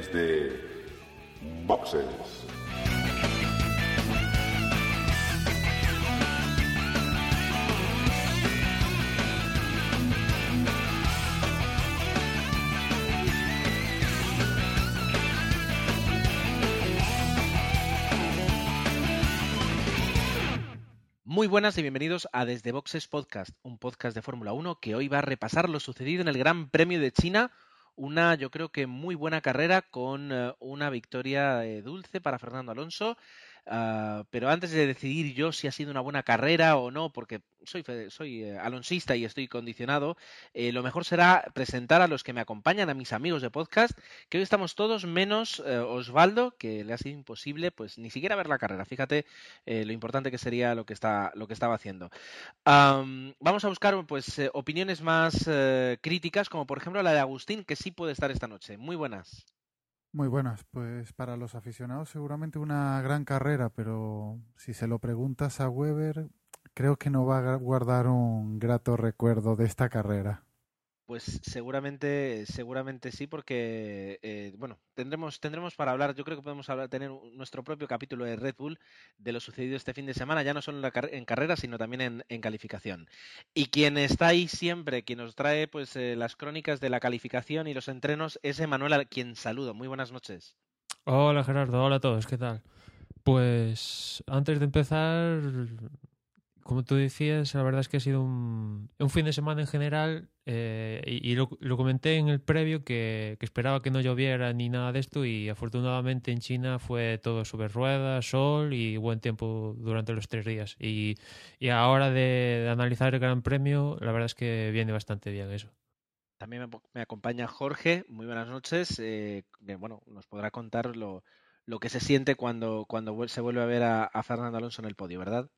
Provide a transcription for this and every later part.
desde Boxes. Muy buenas y bienvenidos a Desde Boxes Podcast, un podcast de Fórmula 1 que hoy va a repasar lo sucedido en el Gran Premio de China, una yo creo que muy buena carrera con eh, una victoria eh, dulce para Fernando Alonso. Ah, pero antes de decidir yo si ha sido una buena carrera o no, porque soy, soy eh, alonsista y estoy condicionado, eh, lo mejor será presentar a los que me acompañan, a mis amigos de podcast, que hoy estamos todos menos eh, Osvaldo, que le ha sido imposible pues ni siquiera ver la carrera. Fíjate lo importante que sería lo que, está, lo que estaba haciendo. Am, vamos a buscar pues opiniones más críticas, como por ejemplo la de Agustín, que sí puede estar esta noche. Muy buenas. Muy buenas, pues para los aficionados seguramente una gran carrera, pero si se lo preguntas a Weber, creo que no va a guardar un grato recuerdo de esta carrera. Pues seguramente, seguramente sí, porque eh, bueno, tendremos, tendremos para hablar. Yo creo que podemos hablar, tener nuestro propio capítulo de Red Bull de lo sucedido este fin de semana, ya no solo en, en carrera, sino también en, en calificación. Y quien está ahí siempre, quien nos trae pues eh, las crónicas de la calificación y los entrenos, es Emanuel, a quien saludo. Muy buenas noches. Hola Gerardo, hola a todos, ¿qué tal? Pues antes de empezar, como tú decías, la verdad es que ha sido un, fin de semana en general eh, y, lo, comenté en el previo que, esperaba que no lloviera ni nada de esto y afortunadamente en China fue todo sobre ruedas, sol y buen tiempo durante los tres días. Y, y a hora de, analizar el Gran Premio, la verdad es que viene bastante bien eso. También me, acompaña Jorge. Muy buenas noches. eh, bueno, nos podrá contar lo, que se siente cuando, se vuelve a ver a Fernando Alonso en el podio, ¿verdad?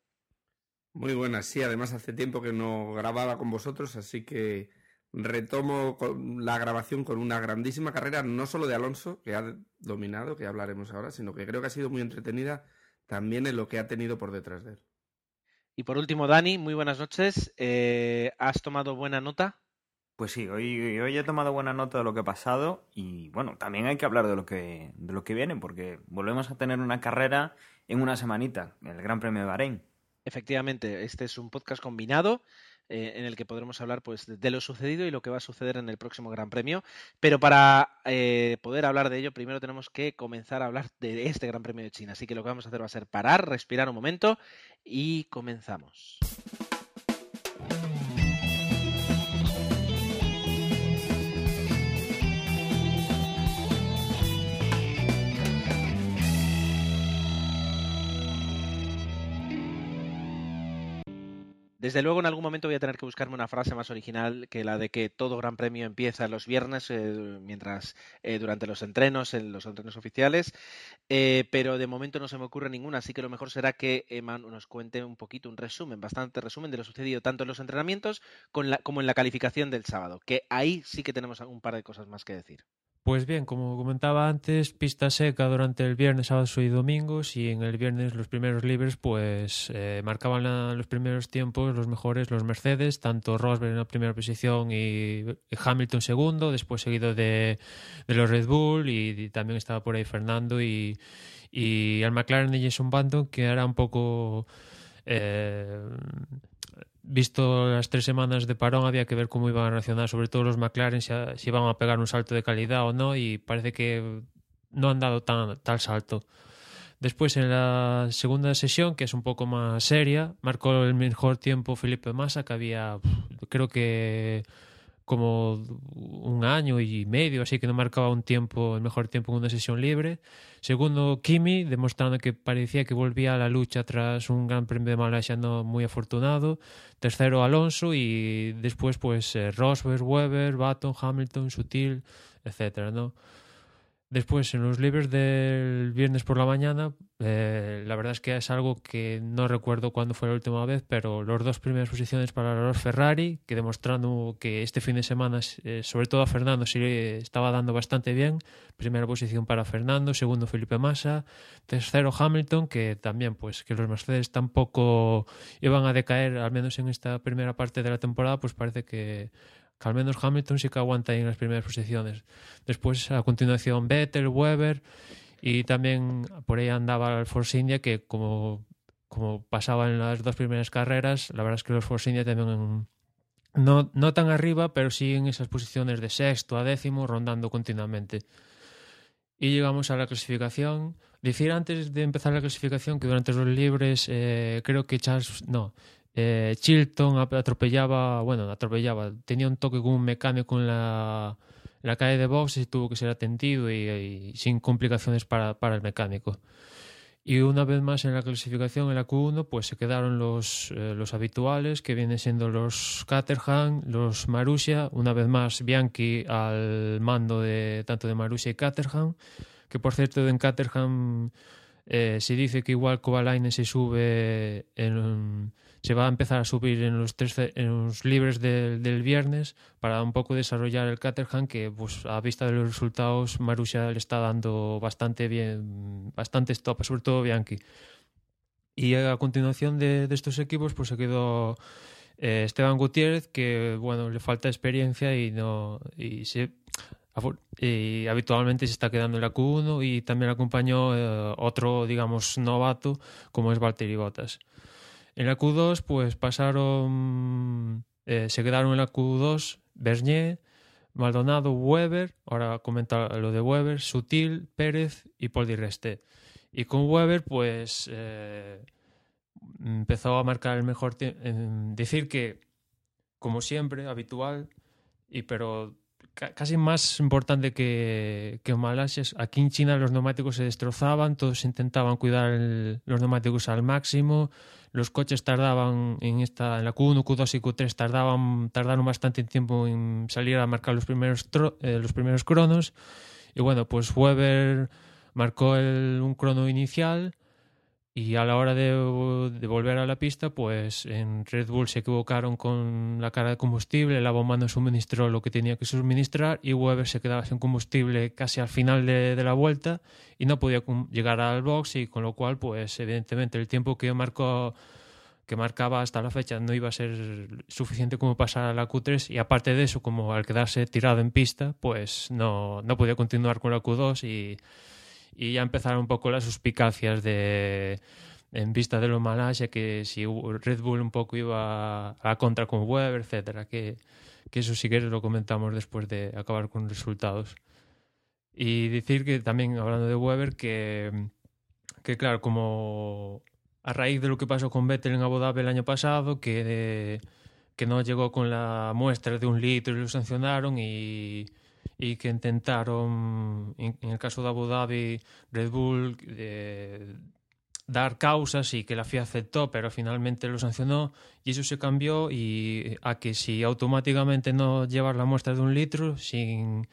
Muy buenas, sí, además hace tiempo que no grababa con vosotros, así que retomo con la grabación con una grandísima carrera, no solo de Alonso, que ha dominado, que hablaremos ahora, sino que creo que ha sido muy entretenida también en lo que ha tenido por detrás de él. Y por último, Dani, muy buenas noches. Eh, ¿Has tomado buena nota? Pues sí, hoy, hoy he tomado buena nota de lo que ha pasado y bueno, también hay que hablar de lo que, de lo que viene porque volvemos a tener una carrera en una semanita, el Gran Premio de Bahrein. Efectivamente, este es un podcast combinado eh, en el que podremos hablar pues, de lo sucedido y lo que va a suceder en el próximo Gran Premio. Pero para eh, poder hablar de ello, primero tenemos que comenzar a hablar de este Gran Premio de China. Así que lo que vamos a hacer va a ser parar, respirar un momento y comenzamos. Desde luego, en algún momento voy a tener que buscarme una frase más original que la de que todo Gran Premio empieza los viernes, eh, mientras eh, durante los entrenos, en los entrenos oficiales, eh, pero de momento no se me ocurre ninguna, así que lo mejor será que Emma nos cuente un poquito, un resumen, bastante resumen de lo sucedido tanto en los entrenamientos como en la calificación del sábado, que ahí sí que tenemos un par de cosas más que decir. Pues bien, como comentaba antes, pista seca durante el viernes, sábados y domingos y en el viernes los primeros libres pues eh, marcaban los primeros tiempos los mejores los Mercedes, tanto Rosberg en la primera posición y Hamilton segundo, después seguido de, los Red Bull y, y también estaba por ahí Fernando y, y el McLaren de Jason Button que era un poco... eh, visto las tres semanas de parón, había que ver cómo iban a reaccionar, sobre todo los McLaren, si, si iban a pegar un salto de calidad o no, y parece que no han dado tan, tal salto. Después, en la segunda sesión, que es un poco más seria, marcó el mejor tiempo Felipe Massa, que había, creo que como un año y medio, así que no marcaba un tiempo, el mejor tiempo en una sesión libre. Segundo, Kimi, demostrando que parecía que volvía a la lucha tras un gran premio de Malasia muy afortunado. Tercero, Alonso y después, pues, eh, Rosberg, Weber, Button, Hamilton, Sutil, etcétera, ¿no? Después, en los libres del viernes por la mañana, eh, la verdad es que es algo que no recuerdo cuándo fue la última vez, pero los dos primeras posiciones para los Ferrari, que demostrando que este fin de semana, eh, sobre todo a Fernando, se estaba dando bastante bien. Primera posición para Fernando, segundo Felipe Massa, tercero Hamilton, que también, pues, que los Mercedes tampoco iban a decaer, al menos en esta primera parte de la temporada, pues parece que que al menos Hamilton sí que aguanta ahí en las primeras posiciones. Después, a continuación, Vettel, Weber y también por ahí andaba el Force India que como, como pasaba en las dos primeras carreras, la verdad es que los Force India también no, no tan arriba, pero sí en esas posiciones de sexto a décimo, rondando continuamente. Y llegamos a la clasificación. Decir antes de empezar la clasificación que durante los libres eh, creo que Charles, no, eh, Chilton atropellaba, bueno, atropellaba, tenía un toque con un mecánico en la, la calle de boxes y tuvo que ser atendido y, sin complicaciones para, para, el mecánico. Y una vez más en la clasificación, en la Q1, pues se quedaron los, eh, los habituales, que vienen siendo los Caterham, los Marussia, una vez más Bianchi al mando de tanto de Marussia y Caterham, que por cierto en Caterham eh, se dice que igual Kovalainen se sube en se va a empezar a subir en los, tres, en los libres de, del viernes para un poco desarrollar el Caterham que pues a vista de los resultados Marussia le está dando bastante bien bastante stop, sobre todo Bianchi. Y a continuación de, de estos equipos pues se quedó eh, Esteban Gutiérrez que bueno le falta experiencia y no y se habitualmente se está quedando en la Q1 y también acompañó eh, otro digamos novato como es Valtteri Bottas en la Q2, pues pasaron, eh, se quedaron en la Q2 Bernier, Maldonado, Weber, ahora comenta lo de Weber, Sutil, Pérez y Paul Di Reste. Y con Weber, pues eh, empezó a marcar el mejor tiempo. Decir que, como siempre, habitual, y pero casi más importante que, que Malasia. Aquí en China los neumáticos se destrozaban, todos intentaban cuidar los neumáticos al máximo. Los coches tardaban en esta en la Q1, Q2 y Q3 tardaban tardaron bastante tiempo en salir a marcar los primeros eh, los primeros cronos. Y bueno, pues Weber marcó un crono inicial y a la hora de, de, volver a la pista, pues en Red Bull se equivocaron con la carga de combustible, la bomba no suministró lo que tenía que suministrar y Weber se quedaba sin combustible casi al final de, de la vuelta y no podía llegar al box y con lo cual, pues evidentemente el tiempo que marcó que marcaba hasta la fecha no iba a ser suficiente como pasar a la Q3 y aparte de eso, como al quedarse tirado en pista, pues no, no podía continuar con la Q2 y y ya empezaron un poco las suspicacias de en vista de lo Malasia que si Red Bull un poco iba a la contra con Weber, etcétera, que, que eso sí que lo comentamos después de acabar con resultados. Y decir que también, hablando de Weber, que, que claro, como a raíz de lo que pasó con Vettel en Abu Dhabi el año pasado, que, que no llegó con la muestra de un litro y lo sancionaron y y que intentaron, en, el caso de Abu Dhabi, Red Bull, eh, dar causas y que la FIA aceptó, pero finalmente lo sancionó y eso se cambió y a que si automáticamente no llevas la muestra de un litro, sin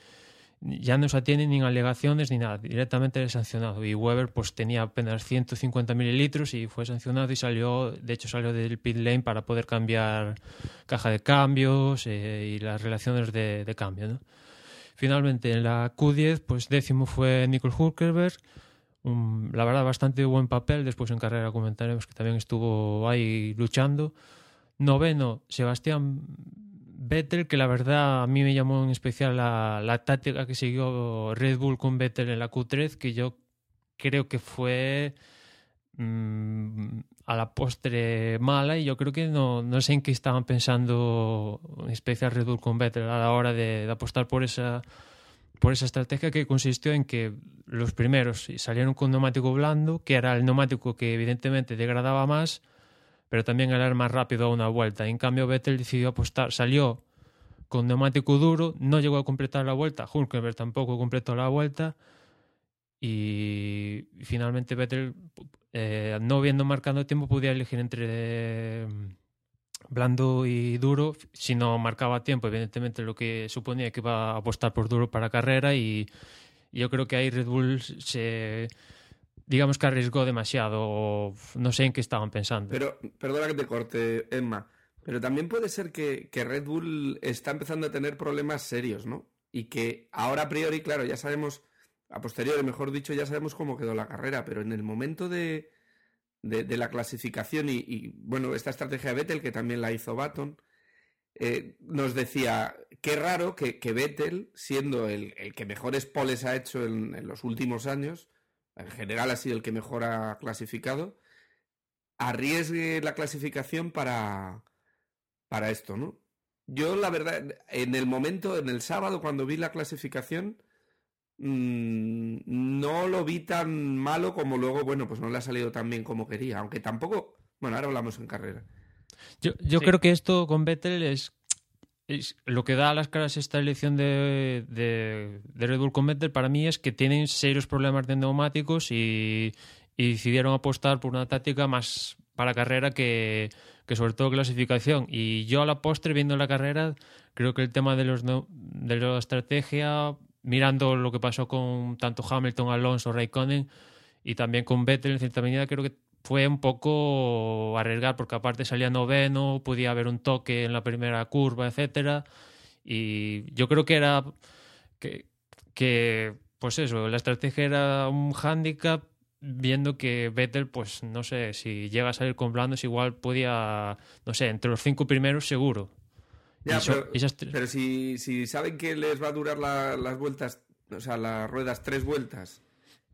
ya no se atienden ni alegaciones ni nada, directamente es sancionado. Y Weber pues tenía apenas 150 mililitros y fue sancionado y salió, de hecho salió del pit lane para poder cambiar caja de cambios eh, y las relaciones de, de cambio, ¿no? Finalmente, en la Q10, pues décimo fue Nicole Hulkerberg, la verdad bastante buen papel, después en carrera comentaremos que también estuvo ahí luchando. Noveno, Sebastián Vettel, que la verdad a mí me llamó en especial la, la táctica que siguió Red Bull con Vettel en la Q3, que yo creo que fue mmm, a la postre mala y yo creo que no, no sé en qué estaban pensando en especial Red Bull con Vettel a la hora de, apostar por esa por esa estrategia que consistió en que los primeros salieron con neumático blando, que era el neumático que evidentemente degradaba más, pero también era más rápido a una vuelta. En cambio, Vettel decidió apostar, salió con neumático duro, no llegó a completar la vuelta, Hulkenberg tampoco completó la vuelta, y finalmente Vettel eh, no viendo marcando tiempo, podía elegir entre eh, blando y duro. Si no marcaba tiempo, evidentemente lo que suponía que iba a apostar por duro para carrera y yo creo que ahí Red Bull se digamos que arriesgó demasiado no sé en qué estaban pensando. Pero, perdona que te corte, Emma, pero también puede ser que, que Red Bull está empezando a tener problemas serios, ¿no? Y que ahora a priori, claro, ya sabemos a posteriori, mejor dicho, ya sabemos cómo quedó la carrera, pero en el momento de, de, la clasificación y, y, bueno, esta estrategia de Vettel, que también la hizo Baton, eh, nos decía, qué raro que, que Vettel, siendo el, el, que mejores poles ha hecho en, en, los últimos años, en general ha sido el que mejor ha clasificado, arriesgue la clasificación para, para esto, ¿no? Yo, la verdad, en el momento, en el sábado, cuando vi la clasificación, mmm, no lo vi tan malo como luego, bueno, pues no le ha salido tan bien como quería, aunque tampoco, bueno, ahora hablamos en carrera. Yo, yo sí. creo que esto con Vettel es, es, lo que da a las caras esta elección de, de, de, Red Bull con Vettel para mí es que tienen serios problemas de neumáticos y, y decidieron apostar por una táctica más para carrera que, que sobre todo clasificación. Y yo a la postre, viendo la carrera, creo que el tema de, los, de la estrategia, mirando lo que pasó con tanto Hamilton, Alonso, Raikkonen y también con Vettel en cierta medida, creo que fue un poco arriesgar, porque aparte salía noveno, podía haber un toque en la primera curva, etcétera. Y yo creo que era que, pues eso, la estrategia era un hándicap viendo que Vettel, pues no sé, si llega a salir con blandos, igual podía, no sé, entre los cinco primeros seguro. Ya, pero, esas... pero si, si, saben que les va a durar la, las vueltas, o sea, las ruedas tres vueltas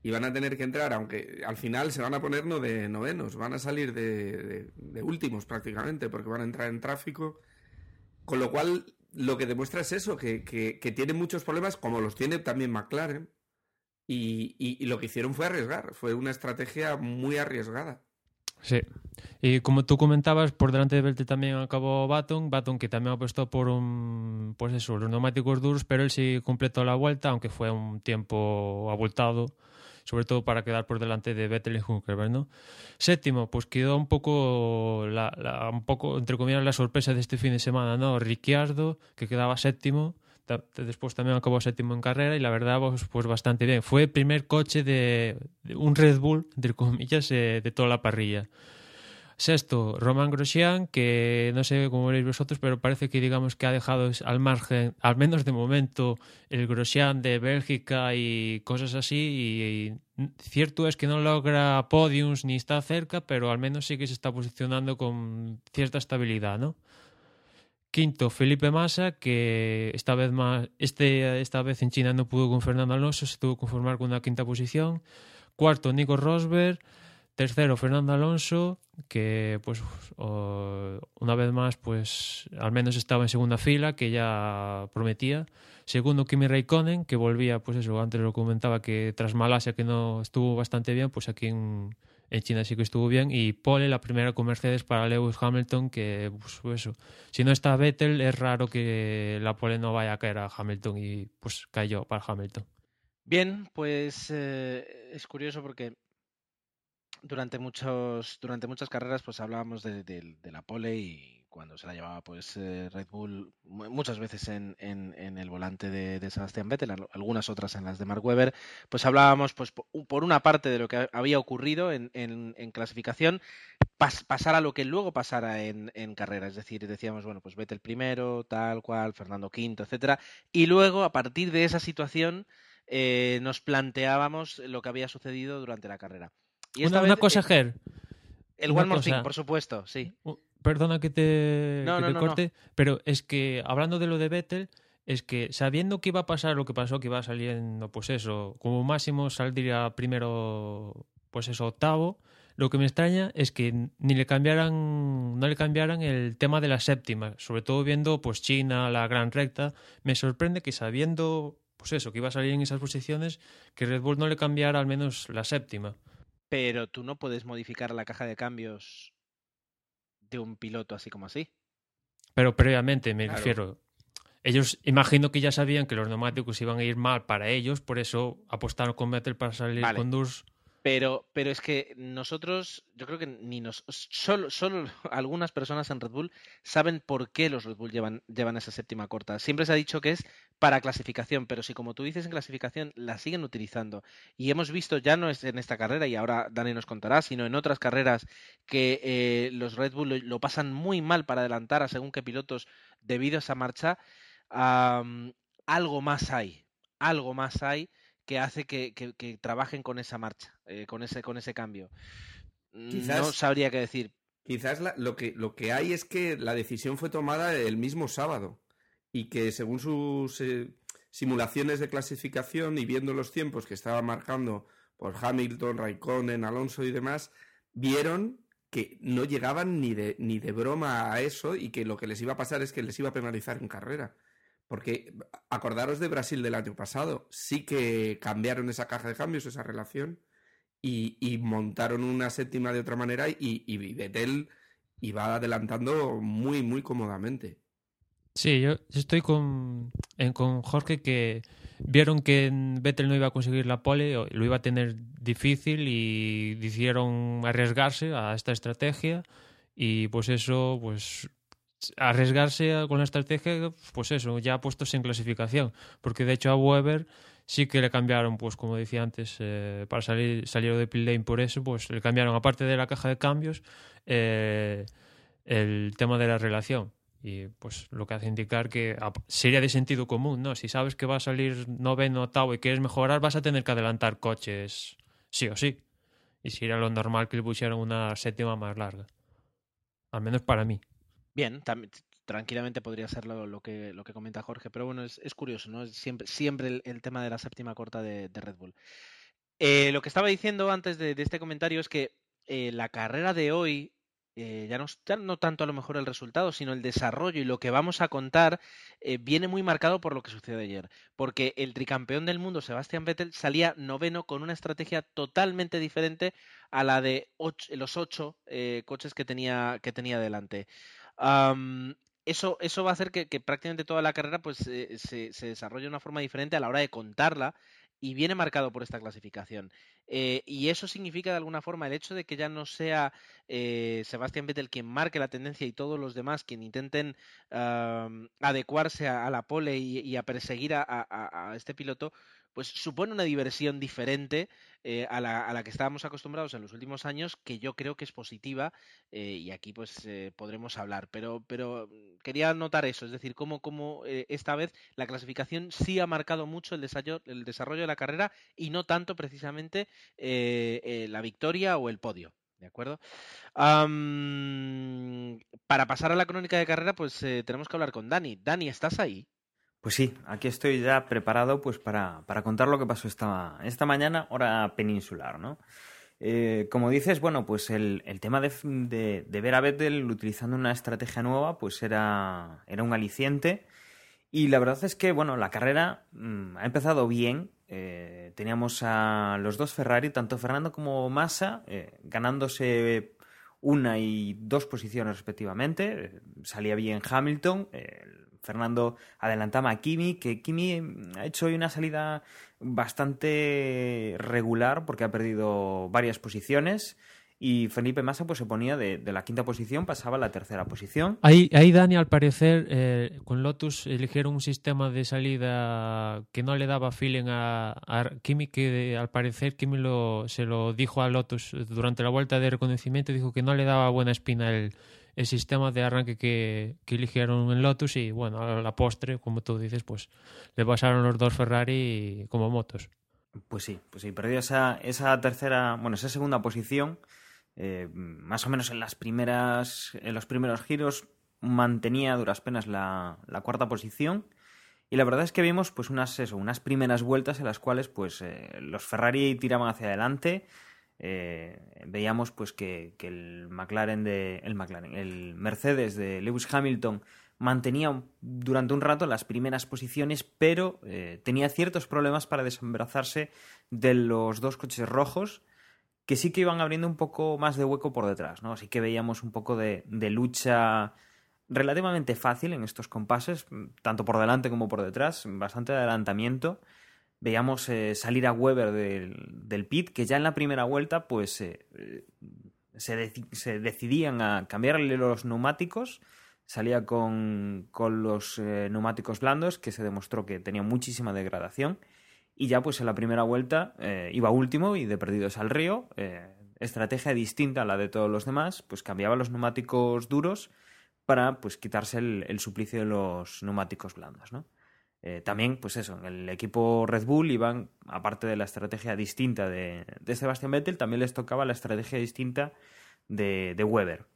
y van a tener que entrar, aunque al final se van a poner no de novenos, van a salir de, de, de últimos prácticamente, porque van a entrar en tráfico. Con lo cual, lo que demuestra es eso, que, que, que tiene muchos problemas, como los tiene también McLaren, y, y, y, lo que hicieron fue arriesgar, fue una estrategia muy arriesgada. Sí, y como tú comentabas, por delante de Vettel también acabó Baton, Baton que también apostó por un, pues eso, los neumáticos duros, pero él sí completó la vuelta, aunque fue un tiempo abultado, sobre todo para quedar por delante de Vettel y Hunkerberg, ¿no? Séptimo, pues quedó un poco, la, un poco, entre comillas, la sorpresa de este fin de semana, ¿no? Ricciardo, que quedaba séptimo, después también acabó séptimo en carrera y la verdad pues, pues bastante bien. Fue el primer coche de, un Red Bull, entre comillas, eh, de toda la parrilla. Sexto, Roman Grosjean, que no sé cómo veréis vosotros, pero parece que digamos que ha dejado al margen, al menos de momento, el Grosjean de Bélgica y cosas así. Y, y cierto es que no logra podiums ni está cerca, pero al menos sí que se está posicionando con cierta estabilidad, ¿no? Quinto, Felipe Massa, que esta vez más, este, esta vez en China no pudo con Fernando Alonso, se tuvo que conformar con una quinta posición. Cuarto, Nico Rosberg. Tercero, Fernando Alonso, que pues o, una vez más, pues al menos estaba en segunda fila, que ya prometía. Segundo, Kimi Raikkonen, que volvía, pues eso, antes lo comentaba que tras Malasia, que no estuvo bastante bien, pues aquí en, en China sí que estuvo bien. Y pole la primera con Mercedes para Lewis Hamilton, que pues eso, si no está Vettel, es raro que la pole no vaya a caer a Hamilton y pues cayó para Hamilton. Bien, pues eh, es curioso porque durante muchos durante muchas carreras pues hablábamos de, de, de la pole y cuando se la llevaba pues eh, Red Bull muchas veces en, en, en el volante de, de, Sebastián Vettel, algunas otras en las de Mark Webber, pues hablábamos pues por una parte de lo que había ocurrido en, en clasificación, pas, pasar a lo que luego pasara en, carrera, es decir, decíamos, bueno, pues Vettel primero, tal cual, Fernando quinto, etcétera, y luego a partir de esa situación eh, nos planteábamos lo que había sucedido durante la carrera. Y esta una, vez, una cosa, Ger. El One More Thing, por supuesto, sí. Perdona que te, no, que no, te no, corte, pero es que hablando de lo de Vettel, es que sabiendo que iba a pasar lo que pasó, que iba saliendo, pues eso, como máximo saldría primero, pues eso, octavo, lo que me extraña es que ni le cambiaran, no le cambiaran el tema de la séptima, sobre todo viendo pues China, la gran recta, me sorprende que sabiendo, pues eso, que iba a salir en esas posiciones, que Red Bull no le cambiara al menos la séptima. Pero tú no puedes modificar la caja de cambios de un piloto así como así. Pero previamente, me claro. refiero. Ellos imagino que ya sabían que los neumáticos iban a ir mal para ellos, por eso apostaron con Vettel para salir vale. con Durs. Pero, pero es que nosotros, yo creo que ni nos. Solo, solo algunas personas en Red Bull saben por qué los Red Bull llevan, llevan esa séptima corta. Siempre se ha dicho que es para clasificación, pero si como tú dices en clasificación la siguen utilizando. Y hemos visto, ya no es en esta carrera, y ahora Dani nos contará, sino en otras carreras, que eh, los Red Bull lo, pasan muy mal para adelantar a según qué pilotos debido a esa marcha. Algo más hay, algo más hay que hace que, que, que trabajen con esa marcha, eh, con, ese, con ese cambio. Quizás, no sabría qué decir. Quizás lo, que, lo que hay es que la decisión fue tomada el mismo sábado y que según sus eh, simulaciones de clasificación y viendo los tiempos que estaba marcando por Hamilton, Raikkonen, Alonso y demás, vieron que no llegaban ni de, ni de broma a eso y que lo que les iba a pasar es que les iba a penalizar en carrera. Porque acordaros de Brasil del año pasado, sí que cambiaron esa caja de cambios, esa relación, y, montaron una séptima de otra manera y, y Vettel iba adelantando muy, muy cómodamente. Sí, yo estoy con, con Jorge que vieron que Vettel no iba a conseguir la pole, lo iba a tener difícil y decidieron arriesgarse a esta estrategia y pues eso, pues arriesgarse con la estrategia, pues eso, ya puestos en clasificación, porque de hecho a Weber sí que le cambiaron, pues como decía antes, eh, para salir, salir de pit lane por eso, pues le cambiaron, aparte de la caja de cambios, eh, el tema de la relación. Y pues lo que hace indicar que sería de sentido común, ¿no? Si sabes que va a salir noveno, octavo y quieres mejorar, vas a tener que adelantar coches sí o sí. Y sería lo normal que le pusieran una séptima más larga. Al menos para mí. Bien, tranquilamente podría ser lo, que, lo que comenta Jorge, pero bueno, es, curioso, ¿no? Es siempre, siempre el, tema de la séptima corta de, Red Bull. Eh, lo que estaba diciendo antes de, este comentario es que eh, la carrera de hoy eh, ya, no, no, tanto a lo mejor el resultado, sino el desarrollo y lo que vamos a contar eh, viene muy marcado por lo que sucedió ayer. Porque el tricampeón del mundo, Sebastián Vettel, salía noveno con una estrategia totalmente diferente a la de los ocho coches que tenía, que tenía delante. Eso, eso va a hacer que, prácticamente toda la carrera pues, se, se desarrolle de una forma diferente a la hora de contarla y viene marcado por esta clasificación. Eh, y eso significa de alguna forma el hecho de que ya no sea eh, Sebastián Vettel quien marque la tendencia y todos los demás quien intenten adecuarse a, la pole y, a perseguir a, este piloto, pues supone una diversión diferente eh, a, la, que estábamos acostumbrados en los últimos años, que yo creo que es positiva eh, y aquí pues eh, podremos hablar. Pero, mm, quería notar eso, es decir, cómo, esta vez la clasificación sí ha marcado mucho el desarrollo, el desarrollo de la carrera y no tanto precisamente la victoria o el podio. ¿De acuerdo? para pasar a la crónica de carrera, pues tenemos que hablar con Dani. Dani, ¿estás ahí? Pues sí, aquí estoy ya preparado pues para, contar lo que pasó esta, esta mañana, hora peninsular, ¿no? Eh, como dices, bueno, pues el, tema de, ver a Vettel utilizando una estrategia nueva, pues era, era un aliciente. Y la verdad es que, bueno, la carrera mm, ha empezado bien. Eh, teníamos a los dos Ferrari, tanto Fernando como Massa, eh, ganándose una y dos posiciones respectivamente. salía bien Hamilton. Fernando adelantaba a Kimi, que Kimi ha hecho hoy una salida bastante regular porque ha perdido varias posiciones y Felipe Massa pues se ponía de, la quinta posición, pasaba a la tercera posición. Ahí, ahí Dani, al parecer, eh, con Lotus eligieron un sistema de salida que no le daba feeling a, Kimi, que al parecer Kimi lo, se lo dijo a Lotus durante la vuelta de reconocimiento, dijo que no le daba buena espina el, el sistema de arranque que, eligieron en Lotus y bueno, a la postre, como tú dices, pues le pasaron los dos Ferrari como motos. Pues sí, pues sí, perdió esa, tercera, bueno, esa segunda posición, eh, más o menos en las primeras, en los primeros giros mantenía a duras penas la, la cuarta posición y la verdad es que vimos pues unas, eso, unas primeras vueltas en las cuales pues eh, los Ferrari tiraban hacia adelante, eh, veíamos pues que, el McLaren de el McLaren el Mercedes de Lewis Hamilton mantenía durante un rato las primeras posiciones pero eh, tenía ciertos problemas para desembrazarse de los dos coches rojos que sí que iban abriendo un poco más de hueco por detrás no así que veíamos un poco de, de lucha relativamente fácil en estos compases tanto por delante como por detrás bastante adelantamiento veíamos eh, salir a Weber del, pit, que ya en la primera vuelta pues eh, se, decidían a cambiarle los neumáticos, salía con, con los eh, neumáticos blandos, que se demostró que tenía muchísima degradación, y ya pues en la primera vuelta iba último y de perdidos al río, estrategia distinta a la de todos los demás, pues cambiaba los neumáticos duros para pues quitarse el, el suplicio de los neumáticos blandos, ¿no? Eh, también, pues eso, en el equipo Red Bull iban, aparte de la estrategia distinta de, de Sebastian Vettel, también les tocaba la estrategia distinta de, Weber.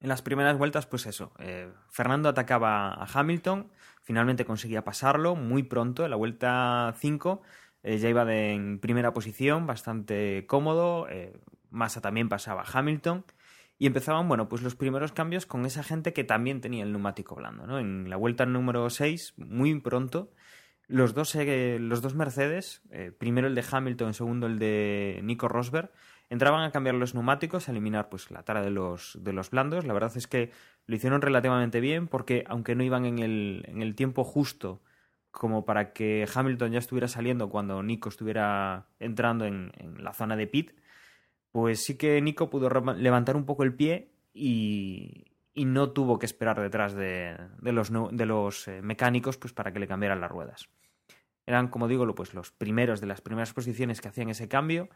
En las primeras vueltas, pues eso, eh, Fernando atacaba a Hamilton, finalmente conseguía pasarlo muy pronto, en la vuelta 5 eh, ya iba en primera posición, bastante cómodo, Massa también pasaba a Hamilton, y empezaban, bueno, pues los primeros cambios con esa gente que también tenía el neumático blando, ¿no? En la vuelta número 6, muy pronto, los dos, los dos Mercedes, primero el de Hamilton, segundo el de Nico Rosberg, entraban a cambiar los neumáticos, a eliminar pues la tara de los, de los blandos. La verdad es que lo hicieron relativamente bien porque aunque no iban en el, en el tiempo justo como para que Hamilton ya estuviera saliendo cuando Nico estuviera entrando en, la zona de pit, pues sí que Nico pudo levantar un poco el pie y, no tuvo que esperar detrás de, de los, de los eh, mecánicos pues para que le cambiaran las ruedas. Eran, como digo, pues los primeros de las primeras posiciones que hacían ese cambio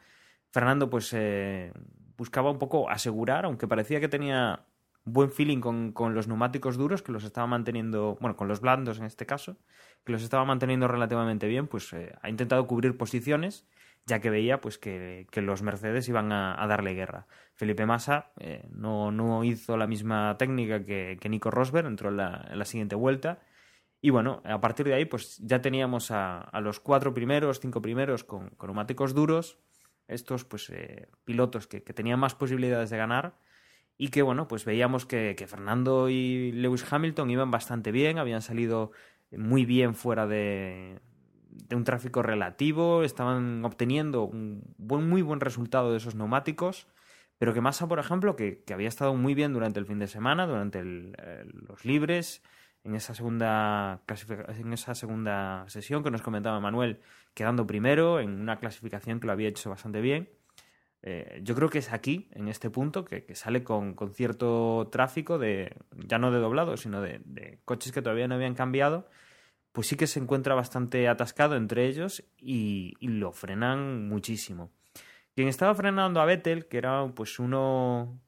Fernando pues eh, buscaba un poco asegurar, aunque parecía que tenía buen feeling con, los neumáticos duros, que los estaba manteniendo, bueno, con los blandos en este caso, que los estaba manteniendo relativamente bien, pues eh, ha intentado cubrir posiciones, ya que veía pues que, los Mercedes iban a, darle guerra. Felipe Massa eh, no, no, hizo la misma técnica que, Nico Rosberg, entró en la, siguiente vuelta. Y bueno, a partir de ahí, pues ya teníamos a, los cuatro primeros, cinco primeros con neumáticos duros, estos pues eh, pilotos que, tenían más posibilidades de ganar y que bueno pues veíamos que, Fernando y Lewis Hamilton iban bastante bien habían salido muy bien fuera de, un tráfico relativo estaban obteniendo un muy buen resultado de esos neumáticos pero que Massa por ejemplo que, había estado muy bien durante el fin de semana durante los libres en esa segunda en esa segunda sesión que nos comentaba Manuel, quedando primero en una clasificación que lo había hecho bastante bien. Eh, yo creo que es aquí, en este punto, que, sale con, cierto tráfico de, ya no de doblado, sino de, coches que todavía no habían cambiado, pues sí que se encuentra bastante atascado entre ellos y, lo frenan muchísimo. Quien estaba frenando a Vettel, que era pues uno,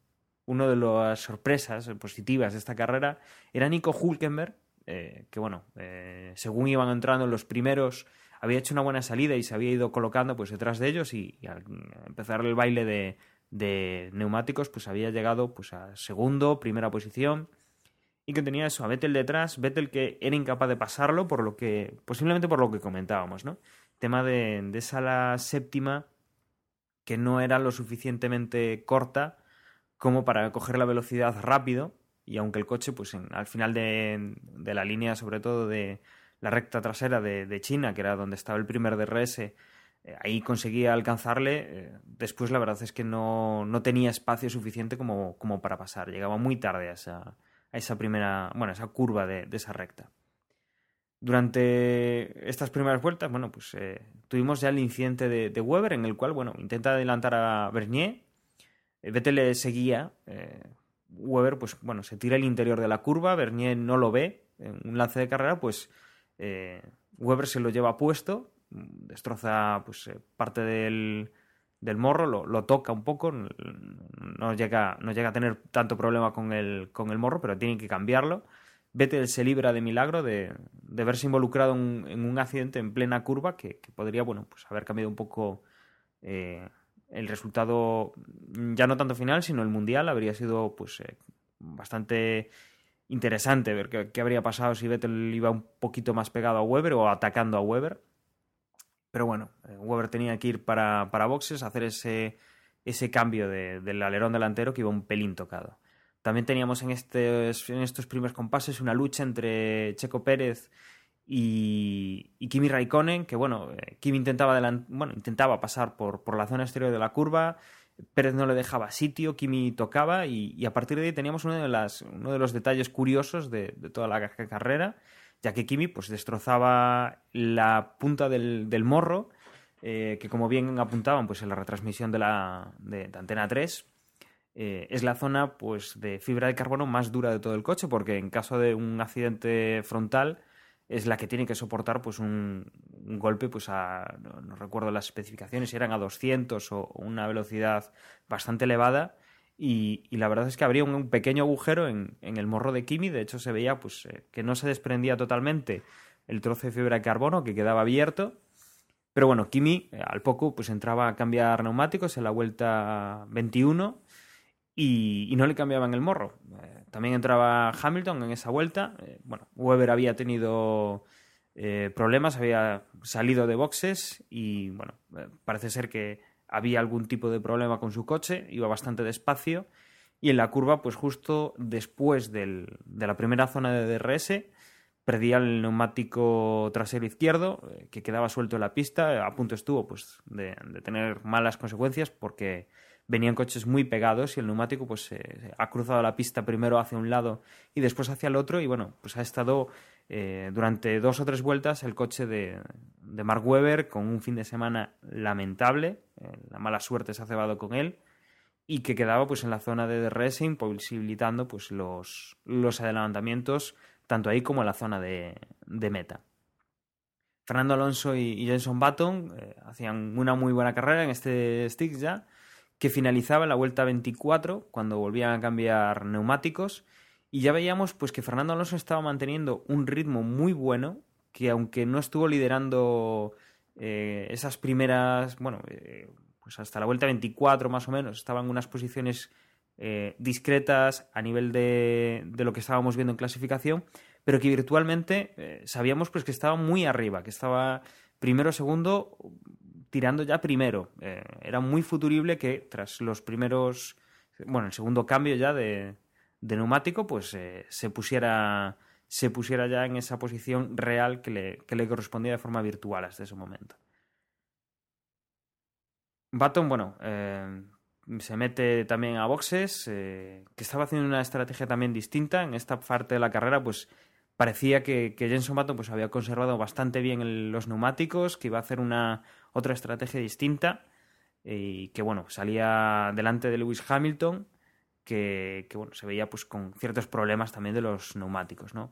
una de las sorpresas positivas de esta carrera era Nico Hulkenberg, eh, que bueno, eh, según iban entrando los primeros, había hecho una buena salida y se había ido colocando pues detrás de ellos y, al empezar el baile de, de, neumáticos pues había llegado pues a segundo, primera posición y que tenía eso, a Vettel detrás, Vettel que era incapaz de pasarlo por lo que, posiblemente por lo que comentábamos, ¿no? Tema de, de esa séptima que no era lo suficientemente corta como para coger la velocidad rápido y aunque el coche, pues al final de, la línea, sobre todo de la recta trasera de, China, que era donde estaba el primer DRS, eh, ahí conseguía alcanzarle, eh, después la verdad es que no, no tenía espacio suficiente como, como, para pasar, llegaba muy tarde a esa, a esa primera, bueno, a esa curva de, esa recta. Durante estas primeras vueltas, bueno, pues eh, tuvimos ya el incidente de, Weber en el cual, bueno, intenta adelantar a Bernier, eh, Vettel le seguía. Eh, Weber, pues bueno, se tira el interior de la curva. Bernier no lo ve. En un lance de carrera, pues Weber se lo lleva puesto. Destroza pues parte del, del morro, lo, toca un poco. No llega, no llega a tener tanto problema con el, con el morro, pero tiene que cambiarlo. Vettel se libra de milagro de, de verse involucrado en, un accidente en plena curva que, podría, bueno, pues haber cambiado un poco el resultado, ya no tanto final, sino el mundial, habría sido pues eh, bastante interesante ver qué, habría pasado si Vettel iba un poquito más pegado a Weber o atacando a Weber. Pero bueno, eh, Weber tenía que ir para, para boxes, hacer ese, ese cambio del alerón delantero que iba un pelín tocado. También teníamos en, en estos primeros compases una lucha entre Checo Pérez y, Kimi Raikkonen, que bueno, eh, Kimi intentaba, bueno, intentaba pasar por, por, la zona exterior de la curva, Pérez no le dejaba sitio, Kimi tocaba y, a partir de ahí teníamos uno de, las, uno de los detalles curiosos de, toda la carrera, ya que Kimi pues destrozaba la punta del, del morro, eh, que como bien apuntaban pues en la retransmisión de la de, Antena 3, eh, es la zona pues de fibra de carbono más dura de todo el coche, porque en caso de un accidente frontal es la que tiene que soportar pues un, golpe pues a no, recuerdo las especificaciones si eran a 200 o una velocidad bastante elevada y, la verdad es que habría un, pequeño agujero en, el morro de Kimi de hecho se veía pues eh, que no se desprendía totalmente el trozo de fibra de carbono que quedaba abierto pero bueno Kimi eh, al poco pues entraba a cambiar neumáticos en la vuelta 21 y, no le cambiaban el morro. Eh, también entraba Hamilton en esa vuelta. Bueno, Weber había tenido problemas, había salido de boxes y bueno, parece ser que había algún tipo de problema con su coche, iba bastante despacio y en la curva, pues justo después de la primera zona de DRS, perdía el neumático trasero izquierdo, que quedaba suelto en la pista, a punto estuvo pues, de tener malas consecuencias porque venían coches muy pegados y el neumático pues eh, ha cruzado la pista primero hacia un lado y después hacia el otro y bueno, pues ha estado eh, durante dos o tres vueltas el coche de, de, Mark Webber con un fin de semana lamentable, eh, la mala suerte se ha cebado con él y que quedaba pues en la zona de DRS imposibilitando pues los, los adelantamientos tanto ahí como en la zona de, de meta. Fernando Alonso y, Jenson Button hacían una muy buena carrera en este stick ya que finalizaba en la vuelta 24 cuando volvían a cambiar neumáticos y ya veíamos pues que Fernando Alonso estaba manteniendo un ritmo muy bueno que aunque no estuvo liderando eh, esas primeras bueno eh, pues hasta la vuelta 24 más o menos estaban en unas posiciones eh, discretas a nivel de, de, lo que estábamos viendo en clasificación pero que virtualmente sabíamos pues que estaba muy arriba que estaba primero segundo tirando ya primero. Era muy futurible que tras los primeros, bueno, el segundo cambio ya de, neumático, pues eh, se pusiera se pusiera ya en esa posición real que le, que le correspondía de forma virtual hasta ese momento. Baton, bueno, eh, se mete también a boxes, que estaba haciendo una estrategia también distinta. En esta parte de la carrera, pues parecía que, que Jenson Button pues, había conservado bastante bien los neumáticos, que iba a hacer una, otra estrategia distinta y que bueno, salía delante de Lewis Hamilton, que, bueno, se veía pues con ciertos problemas también de los neumáticos, ¿no?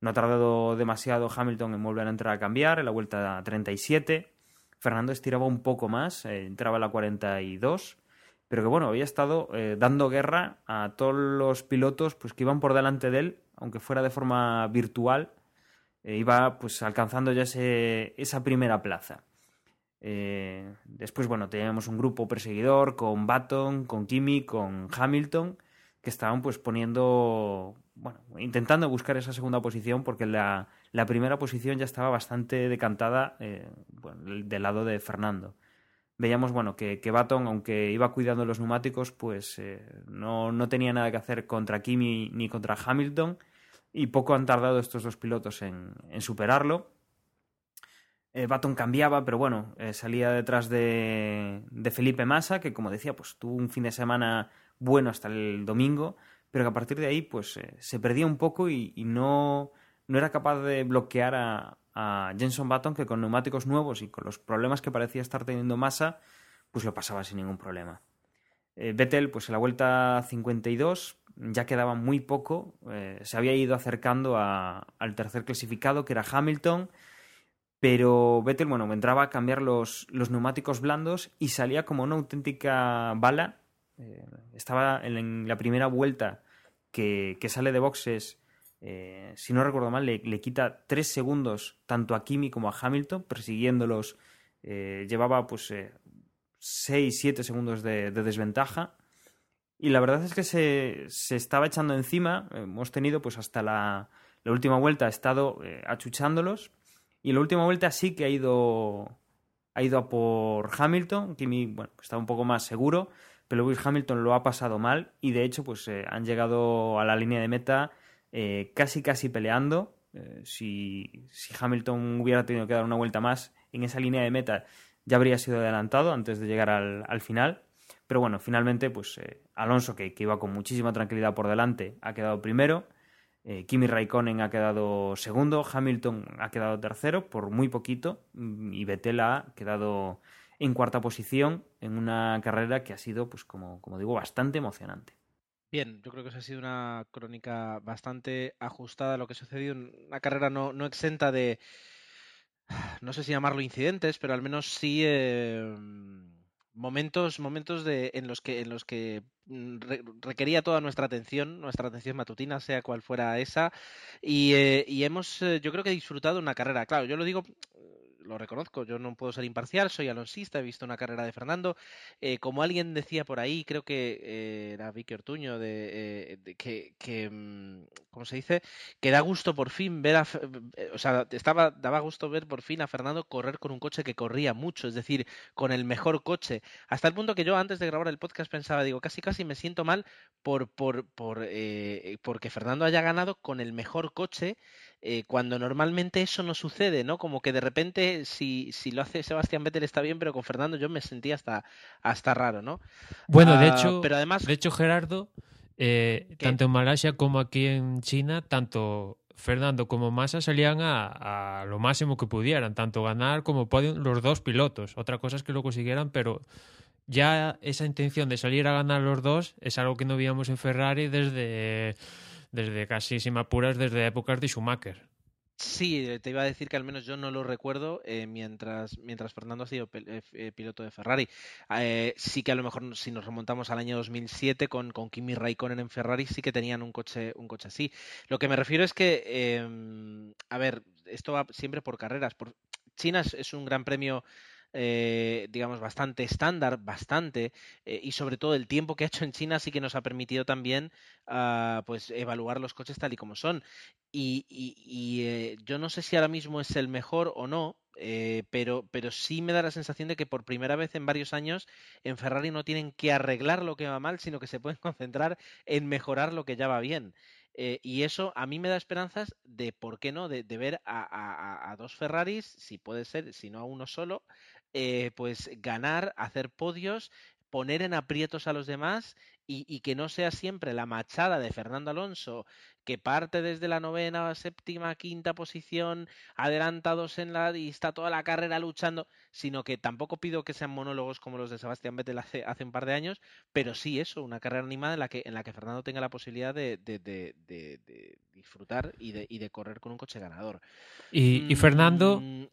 No ha tardado demasiado Hamilton en volver a entrar a cambiar, en la vuelta 37. Fernando estiraba un poco más, eh, entraba a la 42, pero que bueno, había estado eh, dando guerra a todos los pilotos pues, que iban por delante de él, aunque fuera de forma virtual, eh, iba pues alcanzando ya ese, esa primera plaza. Eh, después, bueno, teníamos un grupo perseguidor con Baton, con Kimi, con Hamilton, que estaban pues poniendo, bueno, intentando buscar esa segunda posición porque la, la primera posición ya estaba bastante decantada eh, del lado de Fernando. Veíamos, bueno, que, que Baton, aunque iba cuidando los neumáticos, pues eh, no, no tenía nada que hacer contra Kimi ni contra Hamilton y poco han tardado estos dos pilotos en, en superarlo. Eh, Baton cambiaba, pero bueno, eh, salía detrás de, Felipe Massa, que como decía, pues tuvo un fin de semana bueno hasta el domingo, pero que a partir de ahí pues eh, se perdía un poco y, no, no, era capaz de bloquear a, a, Jenson Button, que con neumáticos nuevos y con los problemas que parecía estar teniendo Massa, pues lo pasaba sin ningún problema. Vettel, pues en la vuelta 52 ya quedaba muy poco, se había ido acercando al tercer clasificado, que era Hamilton, pero Vettel, bueno, entraba a cambiar los, neumáticos blandos y salía como una auténtica bala. Eh, estaba en, la primera vuelta que, sale de boxes, eh, si no recuerdo mal, le, quita tres segundos tanto a Kimi como a Hamilton, persiguiéndolos. Eh, llevaba pues seis, siete segundos de, desventaja. Y la verdad es que se, se, estaba echando encima. Hemos tenido pues hasta la, la última vuelta, ha estado achuchándolos y la última vuelta sí que ha ido, ha ido a por Hamilton. Kimi, bueno, estaba un poco más seguro, pero Lewis Hamilton lo ha pasado mal y de hecho pues eh, han llegado a la línea de meta eh, casi casi peleando. Eh, si, si, Hamilton hubiera tenido que dar una vuelta más en esa línea de meta ya habría sido adelantado antes de llegar al, al final. Pero bueno, finalmente pues Alonso, que iba con muchísima tranquilidad por delante, ha quedado primero. Eh, Kimi Raikkonen ha quedado segundo, Hamilton ha quedado tercero por muy poquito mm, y Vettel ha quedado en cuarta posición en una carrera que ha sido, pues como, digo, bastante emocionante. Bien, yo creo que esa ha sido una crónica bastante ajustada a lo que ha sucedido, una carrera no, no exenta de, no sé si llamarlo incidentes, pero al menos sí... Eh momentos, momentos de, en los que, en los que mm, requería toda nuestra atención, nuestra atención matutina, sea cual fuera esa, y, eh, y hemos, eh, yo creo que disfrutado una carrera. Claro, yo lo digo lo reconozco, yo no puedo ser imparcial, soy alonsista, he visto una carrera de Fernando. Eh, como alguien decía por ahí, creo que eh, era Vicky Ortuño, de, que, que, mm, ¿cómo se dice? Que da gusto por fin ver a, o sea, estaba, daba gusto ver por fin a Fernando correr con un coche que corría mucho, es decir, con el mejor coche. Hasta el punto que yo antes de grabar el podcast pensaba, digo, casi casi me siento mal por, por, por porque Fernando haya ganado con el mejor coche eh, cuando normalmente eso no sucede, ¿no? Como que de repente si, si lo hace Sebastián Vettel está bien, pero con Fernando yo me sentía hasta, hasta raro, ¿no? Bueno, de ah, hecho, pero además... de hecho Gerardo, eh, tanto en Malasia como aquí en China, tanto Fernando como Massa salían a, lo máximo que pudieran, tanto ganar como podium los dos pilotos. Otra cosa es que lo consiguieran, pero ya esa intención de salir a ganar los dos es algo que no veíamos en Ferrari desde desde casi sin apuras desde épocas de Schumacher. Sí, te iba a decir que al menos yo no lo recuerdo eh, mientras, mientras Fernando ha sido eh, eh, piloto de Ferrari. sí que a lo mejor si nos remontamos al año 2007 con, con Kimi Raikkonen en Ferrari sí que tenían un coche, un coche así. Lo que me refiero es que, em, a ver, esto va siempre por carreras. China es un gran premio eh, digamos, bastante estándar, bastante, eh, y sobre todo el tiempo que ha hecho en China sí que nos ha permitido también ah, pues evaluar los coches tal y como son. Y, eh, yo no sé si ahora mismo es el mejor o no, pero, pero sí me da la sensación de que por primera vez en varios años en Ferrari no tienen que arreglar lo que va mal, sino que se pueden concentrar en mejorar lo que ya va bien. y eso a mí me da esperanzas de, ¿por qué no?, de, ver a, a, dos Ferraris, si puede ser, si no a uno solo, eh, pues ganar, hacer podios, poner en aprietos a los demás y, que no sea siempre la machada de Fernando Alonso que parte desde la novena, séptima, quinta posición, adelantados en la y está toda la carrera luchando, sino que tampoco pido que sean monólogos como los de Sebastián Vettel hace, hace un par de años, pero sí eso, una carrera animada en la que, en la que Fernando tenga la posibilidad de, disfrutar y de, y de correr con un coche ganador. Y, Fernando, mm,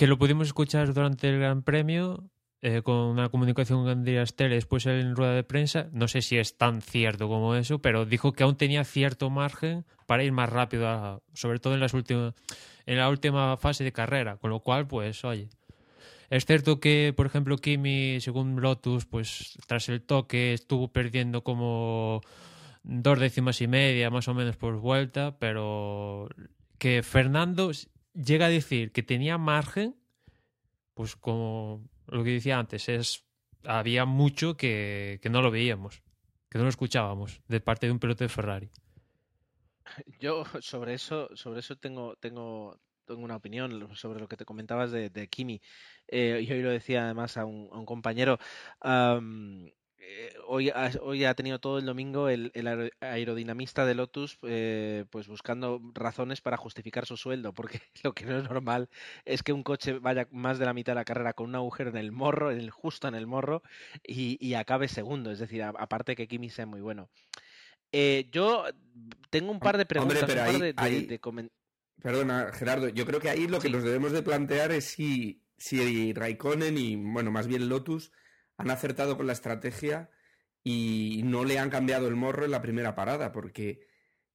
que lo pudimos escuchar durante el Gran Premio eh, con una comunicación con Andreas Tele después en rueda de prensa. No sé si es tan cierto como eso, pero dijo que aún tenía cierto margen para ir más rápido, sobre todo en, las últimas, en la última fase de carrera. Con lo cual, pues, oye. Es cierto que, por ejemplo, Kimi, según Lotus, pues tras el toque estuvo perdiendo como dos décimas y media más o menos por vuelta, pero que Fernando llega a decir que tenía margen, pues como lo que decía antes, es había mucho que, no lo veíamos, que no lo escuchábamos de parte de un piloto de Ferrari. Yo sobre eso, sobre eso tengo, tengo, tengo una opinión sobre lo que te comentabas de, de Kimi. Eh, y hoy lo decía además a un, compañero. Eh, hoy, ha, hoy ha tenido todo el domingo el, aerodinamista de Lotus eh, pues buscando razones para justificar su sueldo, porque lo que no es normal es que un coche vaya más de la mitad de la carrera con un agujero en el morro, en el, justo en el morro, y, acabe segundo. Es decir, aparte que Kimi sea muy bueno. Eh, yo tengo un par de preguntas. Perdona, Gerardo, yo creo que ahí lo que nos debemos de plantear es si, si Raikkonen y, bueno, más bien Lotus han acertado con la estrategia y no le han cambiado el morro en la primera parada, porque,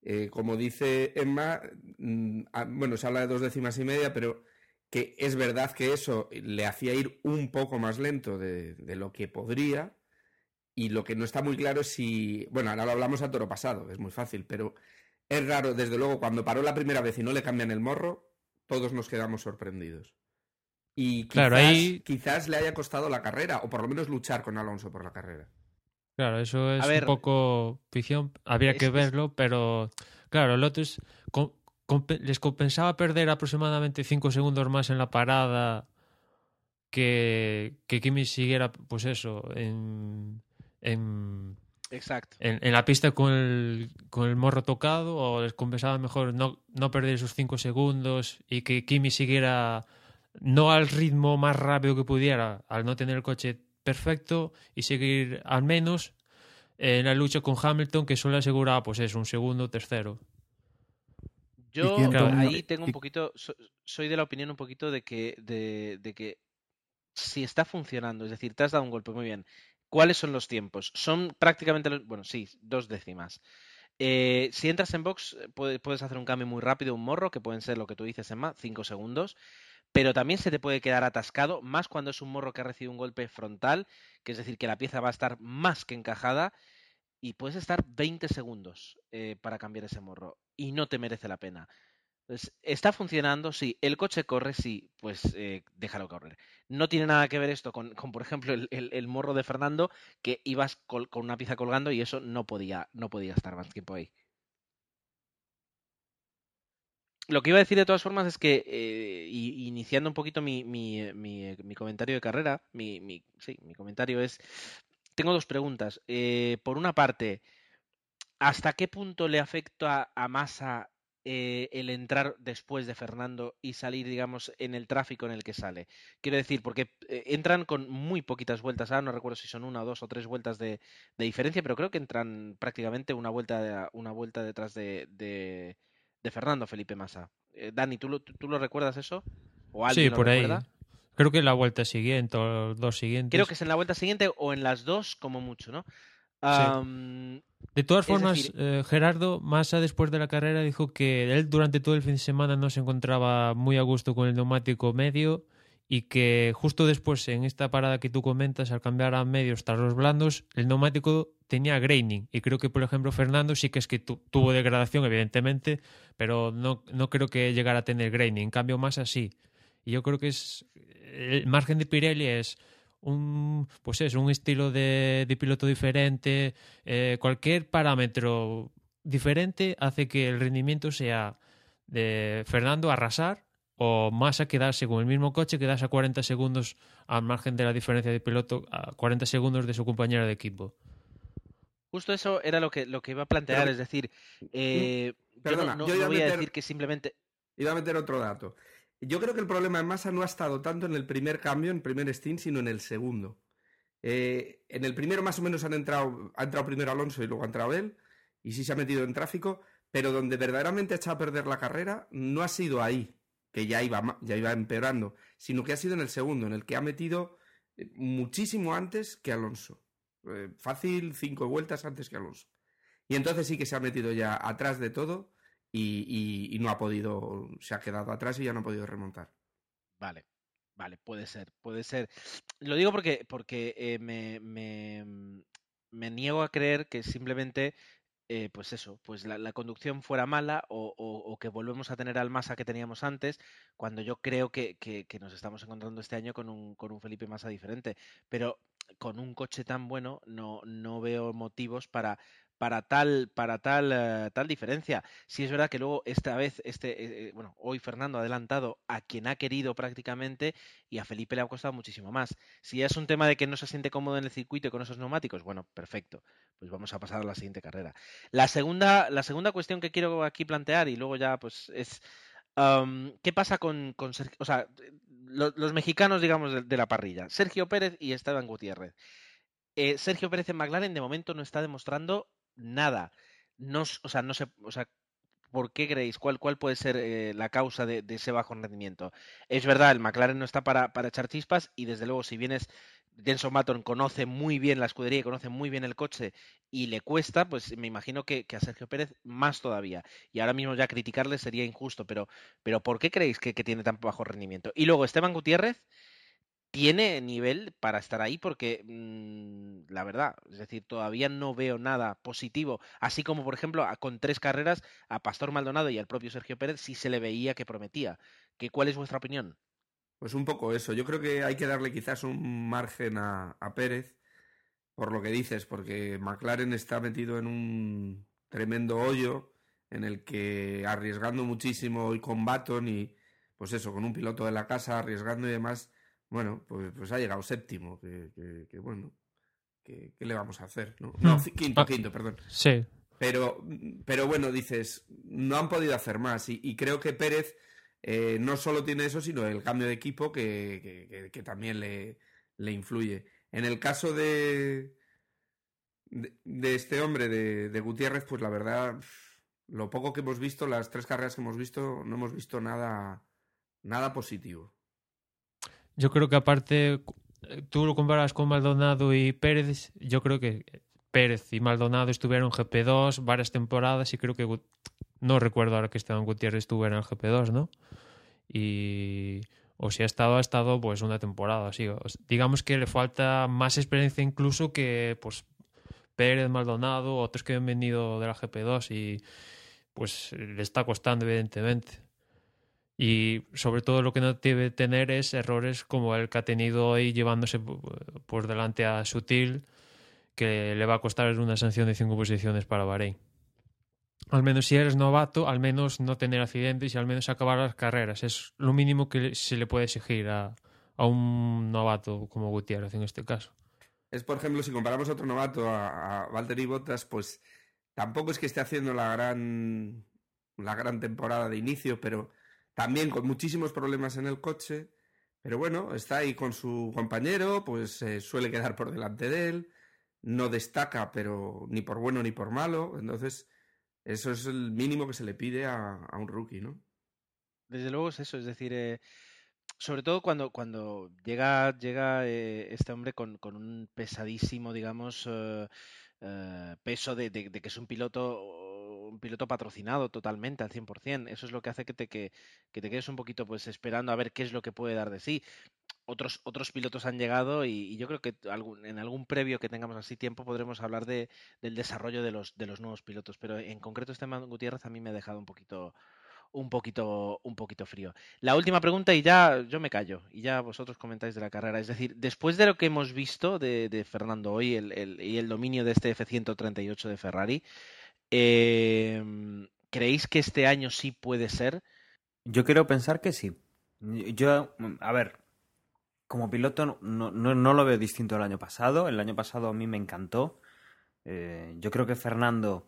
eh, como dice Emma, mm, bueno, se habla de dos décimas y media, pero que es verdad que eso le hacía ir un poco más lento de, lo que podría, y lo que no está muy claro es si, bueno, ahora lo hablamos a toro pasado, es muy fácil, pero es raro, desde luego, cuando paró la primera vez y no le cambian el morro, todos nos quedamos sorprendidos. Y quizás, quizás le haya costado la carrera, o por lo menos luchar con Alonso por la carrera. Claro, eso es un poco ficción, habría que verlo, pero claro, Lotus les compensaba perder aproximadamente 5 segundos más en la parada que, que Kimi siguiera, pues eso, en, en, Exacto. en, la pista con el, con el morro tocado, o les compensaba mejor no, no perder esos 5 segundos y que Kimi siguiera no al ritmo más rápido que pudiera, al no tener el coche perfecto y seguir al menos en la lucha con Hamilton, que solo aseguraba, pues es un segundo, tercero. Yo ahí tengo un poquito, soy de la opinión un poquito de que, de, que si está funcionando, es decir, te has dado un golpe muy bien, ¿cuáles son los tiempos? Son prácticamente, los, bueno, sí, dos décimas. Eh, si entras en box, puedes hacer un cambio muy rápido, un morro, que pueden ser lo que tú dices, Emma, cinco segundos pero también se te puede quedar atascado, más cuando es un morro que ha recibido un golpe frontal, que es decir, que la pieza va a estar más que encajada y puedes estar 20 segundos eh, para cambiar ese morro y no te merece la pena. Entonces, ¿está funcionando? Sí. ¿El coche corre? Sí. Pues eh, déjalo correr. No tiene nada que ver esto con, por ejemplo, el, el, el, morro de Fernando, que ibas col, con una pieza colgando y eso no podía, no podía estar más tiempo ahí. Lo que iba a decir de todas formas es que, eh, iniciando un poquito mi, mi, mi, mi comentario de carrera, mi, sí, mi comentario es, tengo dos preguntas. Eh, por una parte, ¿hasta qué punto le afecta a Massa eh, el entrar después de Fernando y salir, digamos, en el tráfico en el que sale. Quiero decir, porque eh, entran con muy poquitas vueltas, ahora no recuerdo si son una, dos o tres vueltas de, de diferencia, pero creo que entran prácticamente una vuelta, una vuelta detrás de, de, de, Fernando Felipe Massa. Eh, Dani, ¿tú lo, ¿tú lo recuerdas eso? ¿O alguien sí, por recuerda? ahí. Creo que en la vuelta siguiente o los dos siguientes. Creo que es en la vuelta siguiente o en las dos, como mucho, ¿no? Um, de todas formas, decir... eh, Gerardo Massa después de la carrera dijo que él durante todo el fin de semana no se encontraba muy a gusto con el neumático medio y que justo después en esta parada que tú comentas, al cambiar a medios tras los blandos, el neumático tenía graining y creo que por ejemplo Fernando sí que es que tu tuvo degradación evidentemente, pero no, no creo que llegara a tener graining, en cambio Massa sí. Y yo creo que es el margen de Pirelli es un pues es un estilo de, de piloto diferente, eh, cualquier parámetro diferente hace que el rendimiento sea de Fernando arrasar o Massa quedarse con el mismo coche, quedarse a 40 segundos al margen de la diferencia de piloto, a 40 segundos de su compañero de equipo. Justo eso era lo que, lo que iba a plantear, Pero, es decir, eh, perdona, yo no, yo no a voy meter, a decir que simplemente... Iba a meter otro dato. Yo creo que el problema de Massa no ha estado tanto en el primer cambio, en el primer stint, sino en el segundo. Eh, en el primero más o menos han entrado, ha entrado primero Alonso y luego ha entrado él, y sí se ha metido en tráfico, pero donde verdaderamente ha echado a perder la carrera no ha sido ahí, que ya iba, ya iba empeorando, sino que ha sido en el segundo, en el que ha metido eh, muchísimo antes que Alonso. Eh, fácil, cinco vueltas antes que Alonso. Y entonces sí que se ha metido ya atrás de todo y, no ha podido, se ha quedado atrás y ya no ha podido remontar. Vale, vale, puede ser, puede ser. Lo digo porque, porque eh, me, niego a creer que simplemente, eh, pues eso, pues la, la conducción fuera mala o, o, o, que volvemos a tener al Massa que teníamos antes, cuando yo creo que, que, que nos estamos encontrando este año con un, con un Felipe Massa diferente. Pero con un coche tan bueno no, no veo motivos para para tal, para tal, uh, tal diferencia. Sí es verdad que luego esta vez, este, eh, bueno, hoy Fernando ha adelantado a quien ha querido prácticamente y a Felipe le ha costado muchísimo más. Si es un tema de que no se siente cómodo en el circuito y con esos neumáticos, bueno, perfecto. Pues vamos a pasar a la siguiente carrera. La segunda, la segunda cuestión que quiero aquí plantear y luego ya pues es ¿qué pasa con, con Sergio, o sea, lo, los mexicanos, digamos, de, la parrilla? Sergio Pérez y Esteban Gutiérrez. Eh, Sergio Pérez en McLaren de momento no está demostrando nada. No, o sea, no sé, o sea, ¿por qué creéis? ¿Cuál, cuál puede ser eh, la causa de, ese bajo rendimiento? Es verdad, el McLaren no está para, para echar chispas y desde luego si vienes, Jenson Button conoce muy bien la escudería y conoce muy bien el coche y le cuesta, pues me imagino que, que, a Sergio Pérez más todavía. Y ahora mismo ya criticarle sería injusto, pero, pero ¿por qué creéis que, que tiene tan bajo rendimiento? Y luego Esteban Gutiérrez, tiene nivel para estar ahí porque mmm, la verdad, es decir, todavía no veo nada positivo, así como por ejemplo a, con tres carreras a Pastor Maldonado y al propio Sergio Pérez sí se le veía que prometía. ¿Que, ¿Cuál es vuestra opinión? Pues un poco eso, yo creo que hay que darle quizás un margen a, a Pérez por lo que dices, porque McLaren está metido en un tremendo hoyo en el que arriesgando muchísimo y con Baton y pues eso, con un piloto de la casa arriesgando y demás, bueno, pues, pues ha llegado séptimo, que, que, que bueno, ¿qué le vamos a hacer? No, no quinto, ah, quinto, perdón. Sí. Pero, pero bueno, dices, no han podido hacer más y, y creo que Pérez eh, no solo tiene eso, sino el cambio de equipo que, que, también le, le, influye. En el caso de, de, de este hombre, de, de, Gutiérrez, pues la verdad, lo poco que hemos visto, las tres carreras que hemos visto, no hemos visto nada, nada positivo. Yo creo que aparte, tú lo comparas con Maldonado y Pérez, yo creo que Pérez y Maldonado estuvieron en GP2 varias temporadas y creo que no recuerdo ahora que Esteban Gutiérrez estuviera en el GP2, ¿no? Y o si ha estado, ha estado pues una temporada. Así. Digamos que le falta más experiencia incluso que pues Pérez, Maldonado, otros que han venido de la GP2 y pues le está costando evidentemente. Y sobre todo lo que no debe tener es errores como el que ha tenido hoy llevándose por delante a Sutil, que le va a costar una sanción de cinco posiciones para Bahrein. Al menos si eres novato, al menos no tener accidentes y al menos acabar las carreras. Es lo mínimo que se le puede exigir a, a un novato como Gutiérrez en este caso. Es, por ejemplo, si comparamos a otro novato, a, a Valtteri Bottas, pues tampoco es que esté haciendo la gran, la gran temporada de inicio, pero también con muchísimos problemas en el coche. Pero bueno, está ahí con su compañero, pues eh, suele quedar por delante de él, no destaca, pero ni por bueno ni por malo. Entonces, eso es el mínimo que se le pide a, a un rookie, ¿no? Desde luego es eso, es decir, eh, sobre todo cuando, cuando llega, llega eh, este hombre con, con, un pesadísimo, digamos, eh, peso de, de, que es un piloto un piloto patrocinado totalmente al 100%. Eso es lo que hace que te, que, que te quedes un poquito pues esperando a ver qué es lo que puede dar de sí. Otros, otros pilotos han llegado y, yo creo que algún, en algún previo que tengamos así tiempo podremos hablar de, del desarrollo de los, de los nuevos pilotos. Pero en concreto este Gutiérrez a mí me ha dejado un poquito un poquito, un poquito frío. La última pregunta y ya yo me callo y ya vosotros comentáis de la carrera. Es decir, después de lo que hemos visto de, de Fernando hoy el, el, y el dominio de este F-138 de Ferrari, eh, ¿creéis que este año sí puede ser? Yo quiero pensar que sí. Yo, a ver, como piloto no, no, no lo veo distinto al año pasado. El año pasado a mí me encantó. Eh, yo creo que Fernando...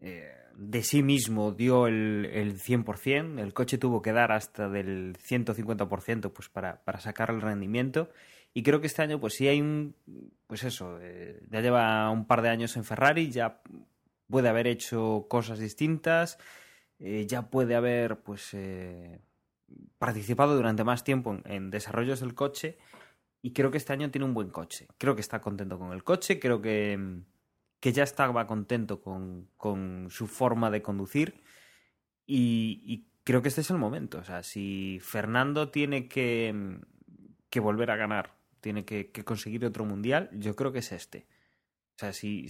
Eh, de sí mismo dio el, el 100%, el coche tuvo que dar hasta del 150% pues para, para sacar el rendimiento y creo que este año pues sí hay un, pues eso, eh, ya lleva un par de años en Ferrari, ya puede haber hecho cosas distintas, eh, ya puede haber pues eh, participado durante más tiempo en, desarrollos del coche y creo que este año tiene un buen coche, creo que está contento con el coche, creo que que ya estaba contento con, con su forma de conducir y, creo que este es el momento. O sea, si Fernando tiene que, que volver a ganar, tiene que, conseguir otro mundial, yo creo que es este. O sea, si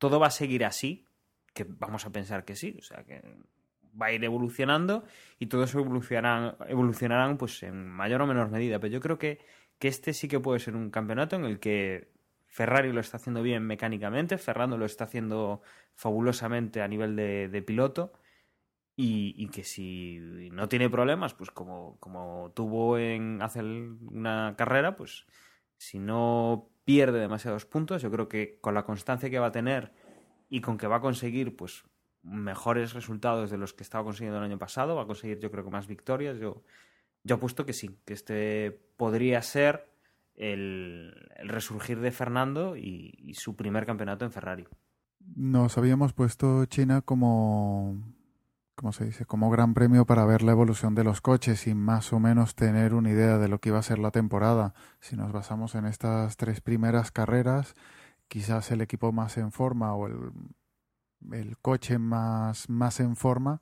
todo va a seguir así, que vamos a pensar que sí, o sea, que va a ir evolucionando y todos evolucionarán, evolucionarán pues en mayor o menor medida. Pero yo creo que, que este sí que puede ser un campeonato en el que Ferrari lo está haciendo bien mecánicamente, Fernando lo está haciendo fabulosamente a nivel de, piloto y, y, que si no tiene problemas, pues como, como tuvo en hace una carrera, pues si no pierde demasiados puntos, yo creo que con la constancia que va a tener y con que va a conseguir pues mejores resultados de los que estaba consiguiendo el año pasado, va a conseguir yo creo que más victorias, yo, yo apuesto que sí, que este podría ser el, resurgir de Fernando y, su primer campeonato en Ferrari. Nos habíamos puesto China como, ¿cómo se dice? Como gran premio para ver la evolución de los coches y más o menos tener una idea de lo que iba a ser la temporada. Si nos basamos en estas tres primeras carreras, quizás el equipo más en forma o el, coche más, más en forma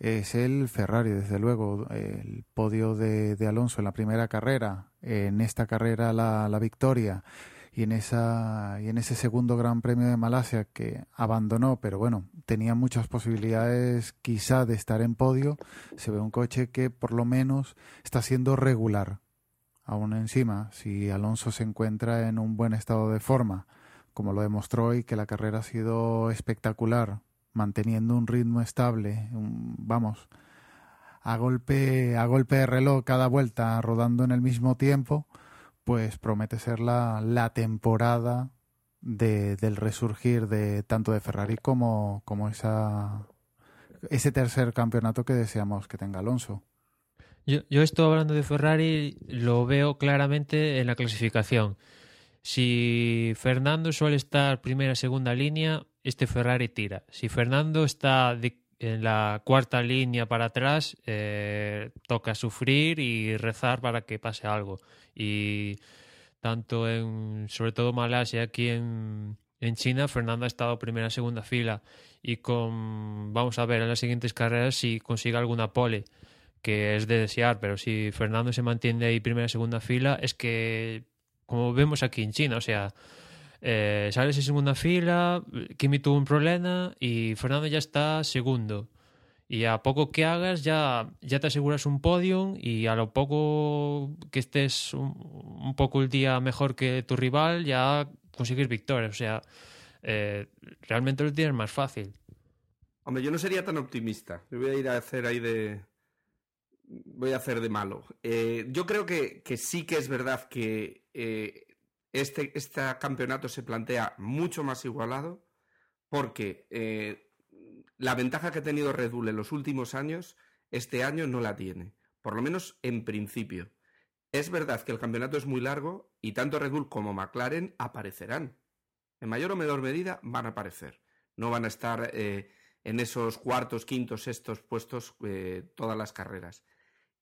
es el Ferrari, desde luego. El podio de, de Alonso en la primera carrera, en esta carrera la, la, victoria y en, esa, y en ese segundo Gran Premio de Malasia que abandonó, pero bueno, tenía muchas posibilidades quizá de estar en podio. Se ve un coche que por lo menos está siendo regular. Aún encima, si Alonso se encuentra en un buen estado de forma, como lo demostró hoy, que la carrera ha sido espectacular, manteniendo un ritmo estable, un, vamos, a golpe, a golpe de reloj cada vuelta, rodando en el mismo tiempo, pues promete ser la, la temporada de, del resurgir de tanto de Ferrari como, como esa, ese tercer campeonato que deseamos que tenga Alonso. Yo, yo estoy hablando de Ferrari, lo veo claramente en la clasificación. Si Fernando suele estar primera segunda línea, este Ferrari tira. Si Fernando está de, en la cuarta línea para atrás, eh, toca sufrir y rezar para que pase algo. Y tanto en, sobre todo Malasia, aquí en, en China, Fernando ha estado primera, segunda fila. Y con, vamos a ver en las siguientes carreras si consigue alguna pole que es de desear, pero si Fernando se mantiene ahí primera segunda fila, es que, como vemos aquí en China, o sea, eh, sales en segunda fila, Kimi tuvo un problema y Fernando ya está segundo. Y a poco que hagas ya, ya te aseguras un podium y a lo poco que estés un, poco el día mejor que tu rival ya consigues victorias. O sea, eh, realmente lo tienes más fácil. Hombre, yo no sería tan optimista. Yo voy a ir a hacer ahí de. Voy a hacer de malo. Eh, yo creo que, que, sí que es verdad que eh, este, este, campeonato se plantea mucho más igualado porque eh, la ventaja que ha tenido Red Bull en los últimos años, este año no la tiene. Por lo menos en principio. Es verdad que el campeonato es muy largo y tanto Red Bull como McLaren aparecerán. En mayor o menor medida van a aparecer. No van a estar eh, en esos cuartos, quintos, sextos puestos eh, todas las carreras.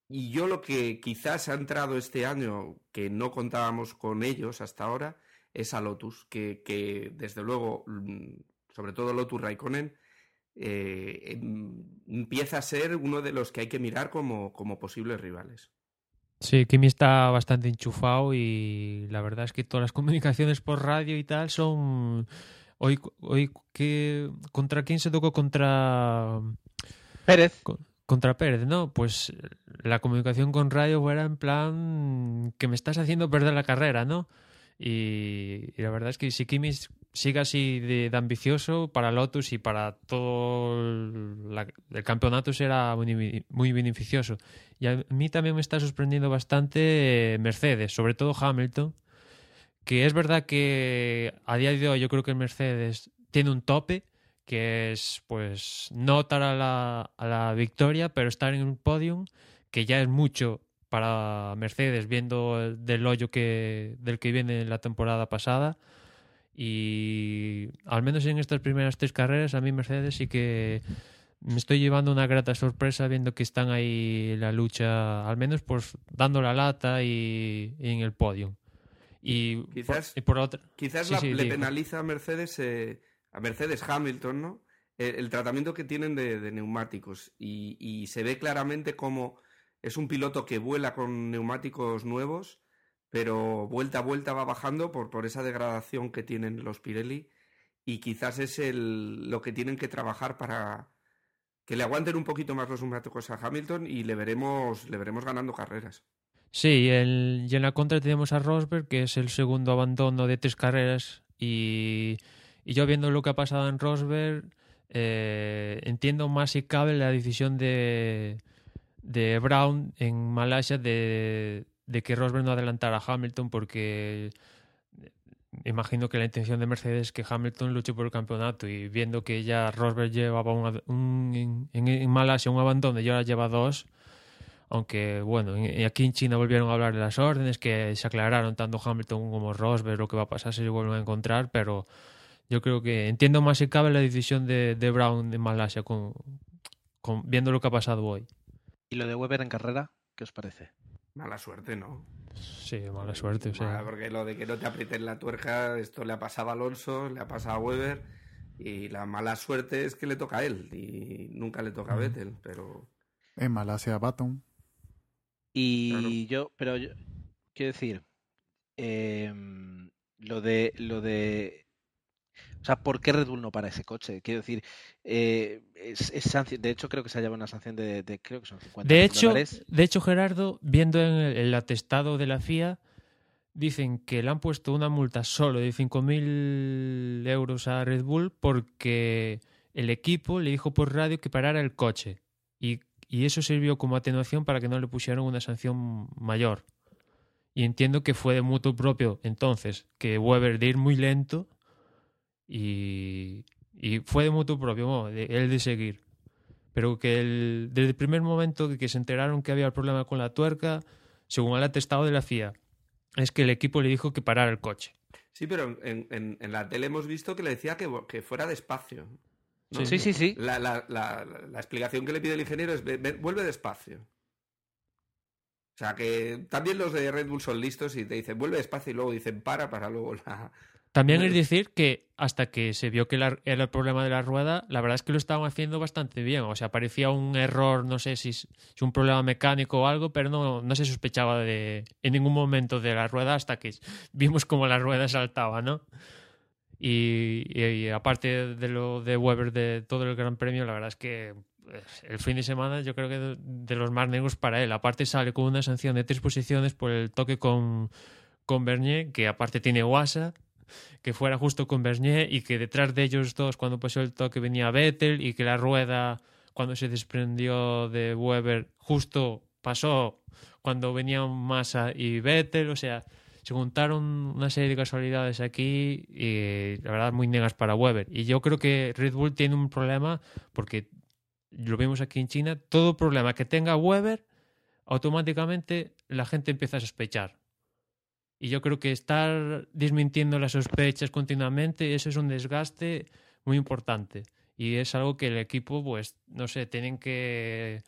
Y yo lo que quizás ha entrado este año, que no contábamos con ellos hasta ahora, es a Lotus, que, que desde luego, mm, sobre todo Lotus Raikkonen, eh, em, empieza a ser uno de los que hay que mirar como, como posibles rivales. Sí, Kimi está bastante enchufado y la verdad es que todas las comunicaciones por radio y tal son... Hoy, hoy que ¿contra quién se tocó? Contra... Pérez. Contra Pérez, ¿no? Pues la comunicación con radio era en plan que me estás haciendo perder la carrera, ¿no? Y, la verdad es que si Kimi sigue así de, ambicioso para Lotus y para todo el, campeonato será muy, muy, beneficioso. Y a mí también me está sorprendiendo bastante Mercedes, sobre todo Hamilton, que es verdad que a día de hoy yo creo que el Mercedes tiene un tope, que es pues no estar a la, a la victoria, pero estar en un podium, que ya es mucho para Mercedes viendo del hoyo que, del que viene la temporada pasada. Y al menos en estas primeras tres carreras, a mí Mercedes sí que me estoy llevando una grata sorpresa viendo que están ahí la lucha, al menos pues dando la lata y, y en el podio. Y quizás, por, y por otra, quizás sí, la, sí, le digo. penaliza a Mercedes, eh, a Mercedes Hamilton, ¿no? El, tratamiento que tienen de, neumáticos. Y, y, se ve claramente como es un piloto que vuela con neumáticos nuevos pero vuelta a vuelta va bajando por, por esa degradación que tienen los Pirelli y quizás es el, lo que tienen que trabajar para que le aguanten un poquito más los neumáticos a Hamilton y le veremos, le veremos ganando carreras. Sí, el, y en la contra tenemos a Rosberg, que es el segundo abandono de tres carreras y, y yo viendo lo que ha pasado en Rosberg, eh, entiendo más si cabe la decisión de, de Brown en Malasia de de que Rosberg no adelantara a Hamilton porque imagino que la intención de Mercedes es que Hamilton luche por el campeonato. Y viendo que ya Rosberg llevaba un, un en, en, Malasia un abandono y ahora lleva dos aunque bueno, aquí en China volvieron a hablar de las órdenes que se aclararon tanto Hamilton como Rosberg lo que va a pasar si se vuelven a encontrar pero yo creo que entiendo más si cabe la decisión de, de Brown en Malasia con, con, viendo lo que ha pasado hoy ¿y lo de Weber en carrera? ¿qué os parece? Mala suerte, ¿no? Sí, mala suerte. O sea... Porque lo de que no te aprieten la tuerca, esto le ha pasado a Alonso, le ha pasado a Weber, y la mala suerte es que le toca a él, y nunca le toca a Vettel, pero... En Malasia, Baton. Y claro. yo, pero yo, quiero decir, eh, lo de lo de o sea, ¿por qué Red Bull no para ese coche? Quiero decir, eh, es, es sanción, de hecho creo que se ha llevado una sanción de, de creo que son 50 de hecho, dólares. De hecho, Gerardo, viendo en el, el, atestado de la FIA, dicen que le han puesto una multa solo de 5.000 euros a Red Bull porque el equipo le dijo por radio que parara el coche. Y, y eso sirvió como atenuación para que no le pusieran una sanción mayor. Y entiendo que fue de mutuo propio entonces, que Weber de ir muy lento y, y fue de mutuo propio, ¿no? de, el de seguir. Pero que el, desde el primer momento que se enteraron que había el problema con la tuerca, según el atestado de la FIA, es que el equipo le dijo que parara el coche. Sí, pero en, en, en la tele hemos visto que le decía que, que fuera despacio. ¿no? Sí, sí, sí. La, la, la, la, explicación que le pide el ingeniero es ve, ve, vuelve despacio. O sea que también los de Red Bull son listos y te dicen vuelve despacio y luego dicen para para luego la, También es decir que hasta que se vio que era el problema de la rueda, la verdad es que lo estaban haciendo bastante bien. O sea, parecía un error, no sé si es un problema mecánico o algo, pero no, no se sospechaba de, en ningún momento de la rueda hasta que vimos como la rueda saltaba, ¿no? Y, aparte de lo de Weber de todo el Gran Premio, la verdad es que pues, el fin de semana yo creo que de, los más negros para él. Aparte sale con una sanción de tres posiciones por el toque con, con Bernier, que aparte tiene guasa, que fuera justo con Bernier y que detrás de ellos dos cuando pasó el toque venía Vettel y que la rueda cuando se desprendió de Weber justo pasó cuando venían Massa y Vettel, o sea, se juntaron una serie de casualidades aquí y la verdad muy negas para Weber. Y yo creo que Red Bull tiene un problema porque lo vimos aquí en China, todo problema que tenga Weber, automáticamente la gente empieza a sospechar. Y yo creo que estar desmintiendo las sospechas continuamente, eso es un desgaste muy importante. Y es algo que el equipo, pues, no sé, tienen que,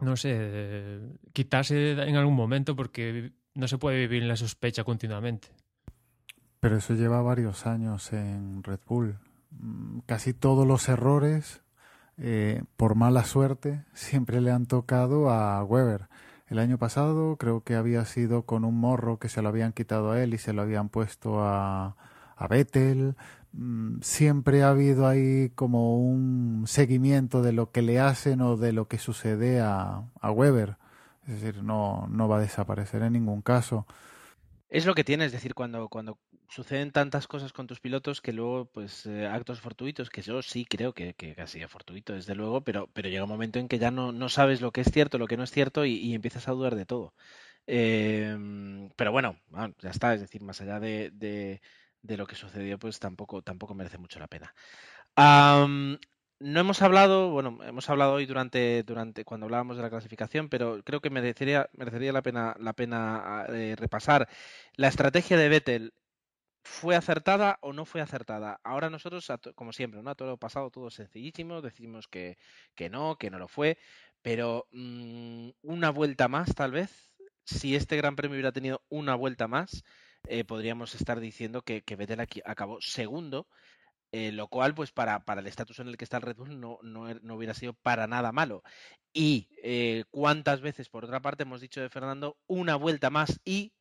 no sé, quitarse en algún momento porque no se puede vivir en la sospecha continuamente. Pero eso lleva varios años en Red Bull. Mm, casi todos los errores, eh, por mala suerte, siempre le han tocado a Weber. El año pasado creo que había sido con un morro que se lo habían quitado a él y se lo habían puesto a, a Vettel. Mm, siempre ha habido ahí como un seguimiento de lo que le hacen o de lo que sucede a, a Weber. Es decir, no, no va a desaparecer en ningún caso. Es lo que tiene, es decir, cuando, cuando suceden tantas cosas con tus pilotos que luego, pues, eh, actos fortuitos, que yo sí creo que, que casi es fortuito, desde luego, pero, pero llega un momento en que ya no, no sabes lo que es cierto, lo que no es cierto y, empiezas a dudar de todo. Em, pero bueno, ya está, es decir, más allá de, de, lo que sucedió, pues tampoco, tampoco merece mucho la pena no hemos hablado, bueno, hemos hablado hoy durante, durante cuando hablábamos de la clasificación, pero creo que merecería, merecería la pena, la pena eh, repasar. La estrategia de Vettel fue acertada o no fue acertada. Ahora nosotros, como siempre, ¿no? Todo lo pasado, todo sencillísimo, decimos que, que no, que no lo fue, pero mm, una vuelta más, tal vez, si este Gran Premio hubiera tenido una vuelta más, eh, podríamos estar diciendo que, que Vettel aquí acabó segundo eh, lo cual, pues para, para el estatus en el que está el Red Bull no, no, no hubiera sido para nada malo. Y eh, cuántas veces, por otra parte, hemos dicho de Fernando, una vuelta más y,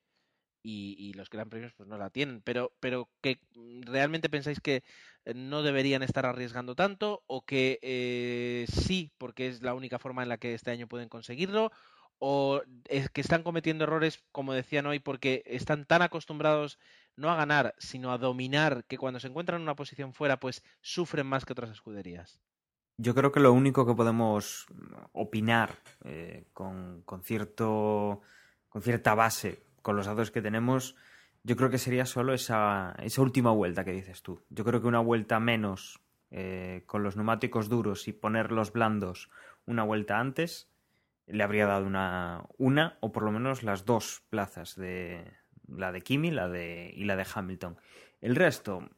y, los Gran Premios pues no la tienen. Pero, pero que mm, realmente pensáis que eh, no deberían estar arriesgando tanto o que sí, porque es la única forma en la que este año pueden conseguirlo o es que están cometiendo errores, como decían hoy, porque están tan acostumbrados no a ganar, sino a dominar, que cuando se encuentran en una posición fuera, pues sufren más que otras escuderías. Yo creo que lo único que podemos opinar eh, con, cierto, con cierta base, con los datos que tenemos, yo creo que sería solo esa, esa última vuelta que dices tú. Yo creo que una vuelta menos eh, con los neumáticos duros y poner los blandos una vuelta antes le habría dado una, una o por lo menos las dos plazas de la de Kimi la de, y la de Hamilton. El resto,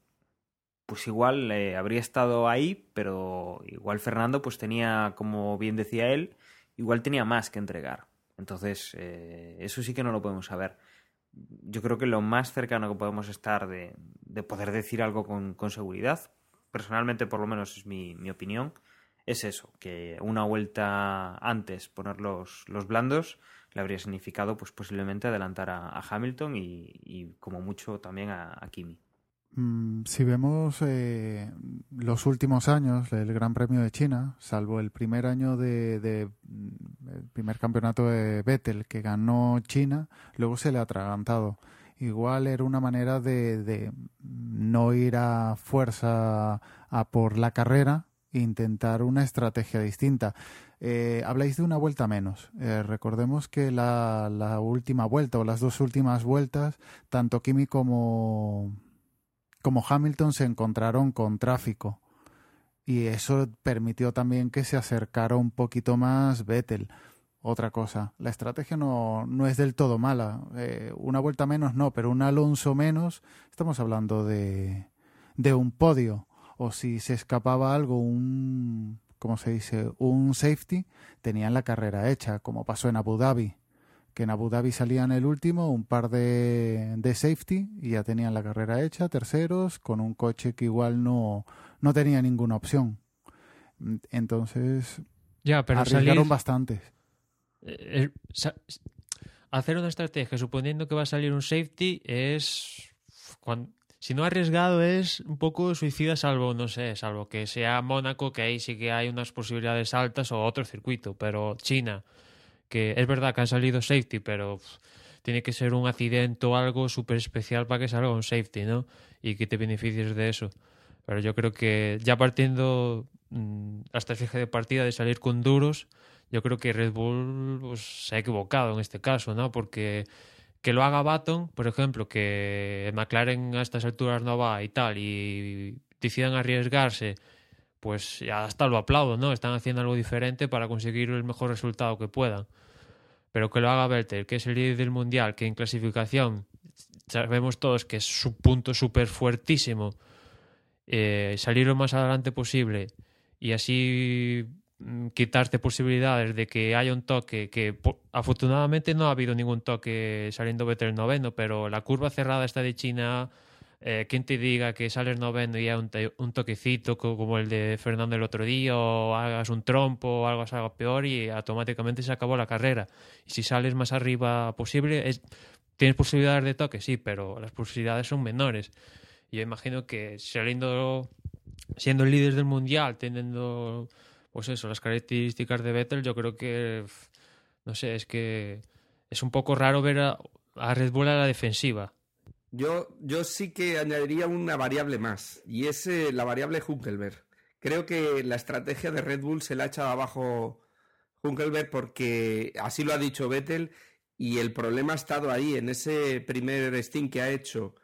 pues igual eh, habría estado ahí, pero igual Fernando pues tenía, como bien decía él, igual tenía más que entregar. Entonces, eh, eso sí que no lo podemos saber. Yo creo que lo más cercano que podemos estar de, de poder decir algo con, con, seguridad, personalmente por lo menos es mi, mi opinión, es eso, que una vuelta antes poner los, los blandos le habría significado pues posiblemente adelantar a, Hamilton y, como mucho también a, Kimi. Mm, si vemos eh, los últimos años del Gran Premio de China, salvo el primer año de, mm, el primer campeonato de Vettel que ganó China, luego se le ha atragantado. Igual era una manera de, de no ir a fuerza a por la carrera, intentar una estrategia distinta. Eh, habláis de una vuelta menos. Eh, recordemos que la, última vuelta o las dos últimas vueltas, tanto Kimi como, como Hamilton se encontraron con tráfico. Y eso permitió también que se acercara un poquito más Vettel. Otra cosa, la estrategia no, no es del todo mala. Eh, una vuelta menos no, pero un Alonso menos, estamos hablando de, de un podio o si se escapaba algo, un, ¿cómo se dice? Un safety, tenían la carrera hecha, como pasó en Abu Dhabi. que en Abu Dhabi salían el último, un par de, de safety y ya tenían la carrera hecha, terceros, con un coche que igual no, no tenía ninguna opción. Entonces, ya, pero arriesgaron bastantes. Eh, eh, hacer una estrategia suponiendo que va a salir un safety es... Cuando, si no arriesgado es un poco suicida salvo, no sé, salvo que sea Mónaco, que ahí sí que hay unas posibilidades altas o otro circuito, pero China, que es verdad que han salido safety, pero tiene que ser un accidente o algo súper especial para que salga un safety, ¿no? Y que te beneficies de eso. Pero yo creo que ya partiendo mm, la estrategia de partida de salir con duros, yo creo que Red Bull pues, se ha equivocado en este caso, ¿no? Porque que lo haga Baton, por ejemplo, que McLaren a estas alturas no va y tal, y decidan arriesgarse, pues ya hasta lo aplaudo, ¿no? Están haciendo algo diferente para conseguir el mejor resultado que puedan. Pero que lo haga Vettel, que es el líder del mundial, que en clasificación sabemos todos que es su punto súper fuertísimo, eh, salir lo más adelante posible y así quitarte posibilidades de que haya un toque, que afortunadamente no ha habido ningún toque saliendo Vettel noveno, pero la curva cerrada está de China, eh, quien te diga que sales noveno y hay un, un, toquecito como el de Fernando el otro día, o hagas un trompo o algo, algo peor y automáticamente se acabó la carrera. Y si sales más arriba posible, es, tienes posibilidades de toque, sí, pero las posibilidades son menores. Yo imagino que saliendo, siendo el líder del mundial, teniendo pues eso, las características de Vettel, yo creo que, no sé, es que es un poco raro ver a, Red Bull a la defensiva. Yo, yo sí que añadiría una variable más, y es eh, la variable Hunkelberg. Creo que la estrategia de Red Bull se la ha echado abajo Hunkelberg porque así lo ha dicho Vettel y el problema ha estado ahí, en ese primer stint que ha hecho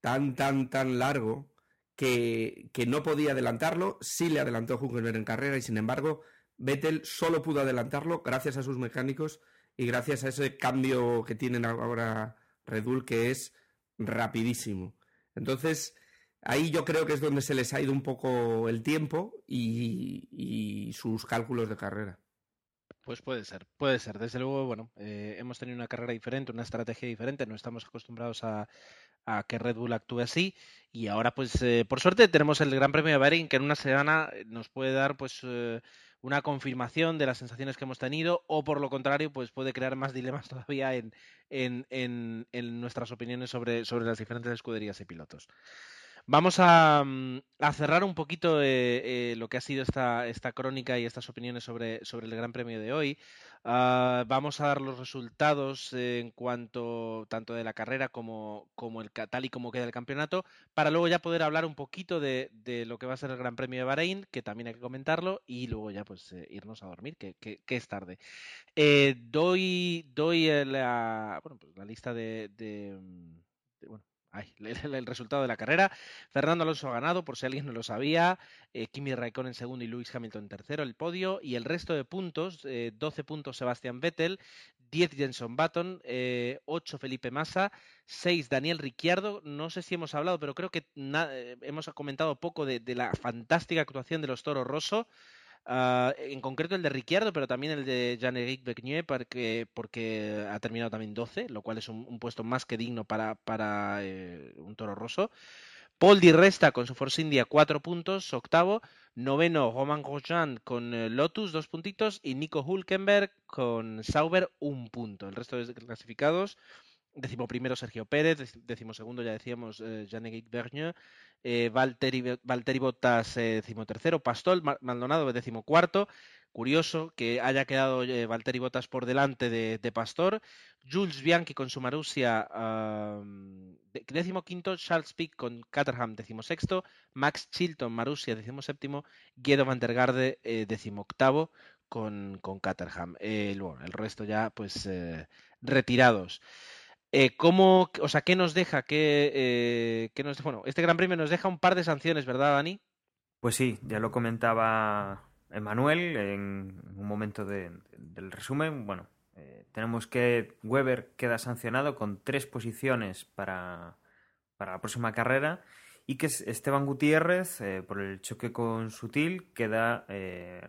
tan, tan, tan largo, que, no podía adelantarlo, sí le adelantó Hülkenberg en carrera y sin embargo Vettel solo pudo adelantarlo gracias a sus mecánicos y gracias a ese cambio que tienen ahora Red Bull que es rapidísimo. Entonces, ahí yo creo que es donde se les ha ido un poco el tiempo y, sus cálculos de carrera. Pues puede ser, puede ser. Desde luego, bueno, eh, hemos tenido una carrera diferente, una estrategia diferente, no estamos acostumbrados a, a que Red Bull actúe así. Y ahora, pues, eh, por suerte, tenemos el Gran Premio de Bahrein, que en una semana eh, nos puede dar, pues, eh, una confirmación de las sensaciones que hemos tenido, o por lo contrario, pues puede crear más dilemas todavía en, en, en, nuestras opiniones sobre, sobre las diferentes escuderías y pilotos. Vamos a, mm, a, cerrar un poquito lo que ha sido esta, esta crónica y estas opiniones sobre, sobre el Gran Premio de hoy. Ah, vamos a dar los resultados en cuanto tanto de la carrera como, como el tal y como queda el campeonato, para luego ya poder hablar un poquito de, lo que va a ser el Gran Premio de Bahrein, que también hay que comentarlo, y luego ya pues eh, irnos a dormir, que, es tarde. Eh, doy doy la, bueno, pues, la lista de, de bueno, El, resultado de la carrera. Fernando Alonso ha ganado, por si alguien no lo sabía. Eh, Kimi Raikkonen en segundo y Lewis Hamilton en tercero, el podio. Y el resto de puntos, 12 eh, puntos Sebastián Vettel, 10 Jenson Button, 8 eh, Felipe Massa, 6 Daniel Ricciardo. No sé si hemos hablado, pero creo que hemos comentado poco de, de, la fantástica actuación de los Toros Rosso. Ah, en concreto el de Ricciardo, pero también el de Jean-Éric Becnier, porque, porque ha terminado también 12, lo cual es un, puesto más que digno para, para eh, un toro roso. Paul Di Resta con su Force India 4 puntos, octavo. Noveno, Roman Grosjean con eh, Lotus, dos puntitos. Y Nico Hulkenberg con Sauber, un punto. El resto de clasificados Décimo primero Sergio Pérez, décimo segundo ya decíamos eh, Jean-Éric Vergne, eh, Valtteri, Valtteri Bottas eh, tercero, Pastol Maldonado décimo cuarto, curioso que haya quedado eh, Valtteri Bottas por delante de, Pastor, Jules Bianchi con su Marussia décimo quinto, Charles Pick con Caterham décimo sexto, Max Chilton Marussia décimo séptimo, Guido van der Garde décimo octavo con, con Caterham. bueno, el resto ya pues retirados. Eh, ¿cómo, o sea, ¿qué nos deja? ¿Qué, eh, nos, bueno, este Gran Premio nos deja un par de sanciones, ¿verdad, Dani? Pues sí, ya lo comentaba Emanuel en un momento del resumen. Bueno, eh, tenemos que Weber queda sancionado con tres posiciones para, la próxima carrera y que Esteban Gutiérrez, por el choque con Sutil, queda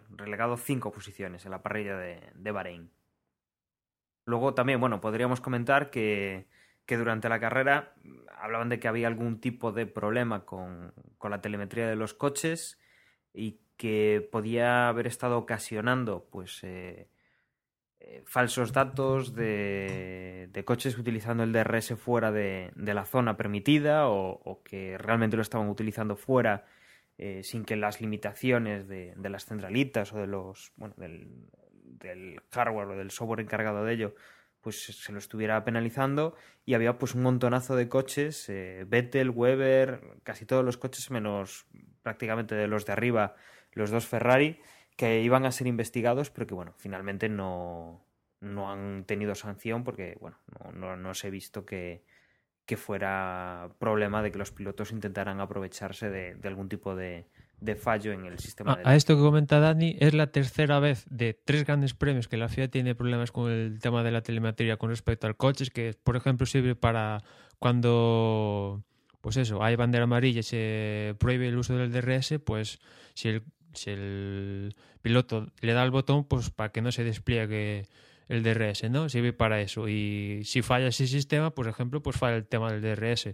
relegado cinco posiciones en la parrilla de, de Bahrein. Luego también, bueno, podríamos comentar que, que durante la carrera hablaban de que había algún tipo de problema con, con la telemetría de los coches y que podía haber estado ocasionando pues eh, eh, falsos datos de, de, coches utilizando el DRS fuera de, de la zona permitida o, que realmente lo estaban utilizando fuera eh, sin que las limitaciones de, de, las centralitas o de los bueno, del, del hardware o del software encargado de ello pues se lo estuviera penalizando y había pues un montonazo de coches, eh, Vettel, Weber, casi todos los coches menos prácticamente de los de arriba, los dos Ferrari, que iban a ser investigados, pero que bueno, finalmente no, no han tenido sanción porque bueno, no, no, no se ha visto que, que fuera problema de que los pilotos intentaran aprovecharse de, de algún tipo de, de fallo en el sistema. A, de... a, esto que comenta Dani, es la tercera vez de tres grandes premios que la FIA tiene problemas con el tema de la telemetría con respecto al coche, que por ejemplo sirve para cuando, pues eso, hay bandera amarilla y se prohíbe el uso del DRS, pues si el, si el piloto le da el botón, pues para que no se despliegue el DRS, ¿no? Sirve para eso. Y si falla ese sistema, por ejemplo, pues falla el tema del DRS.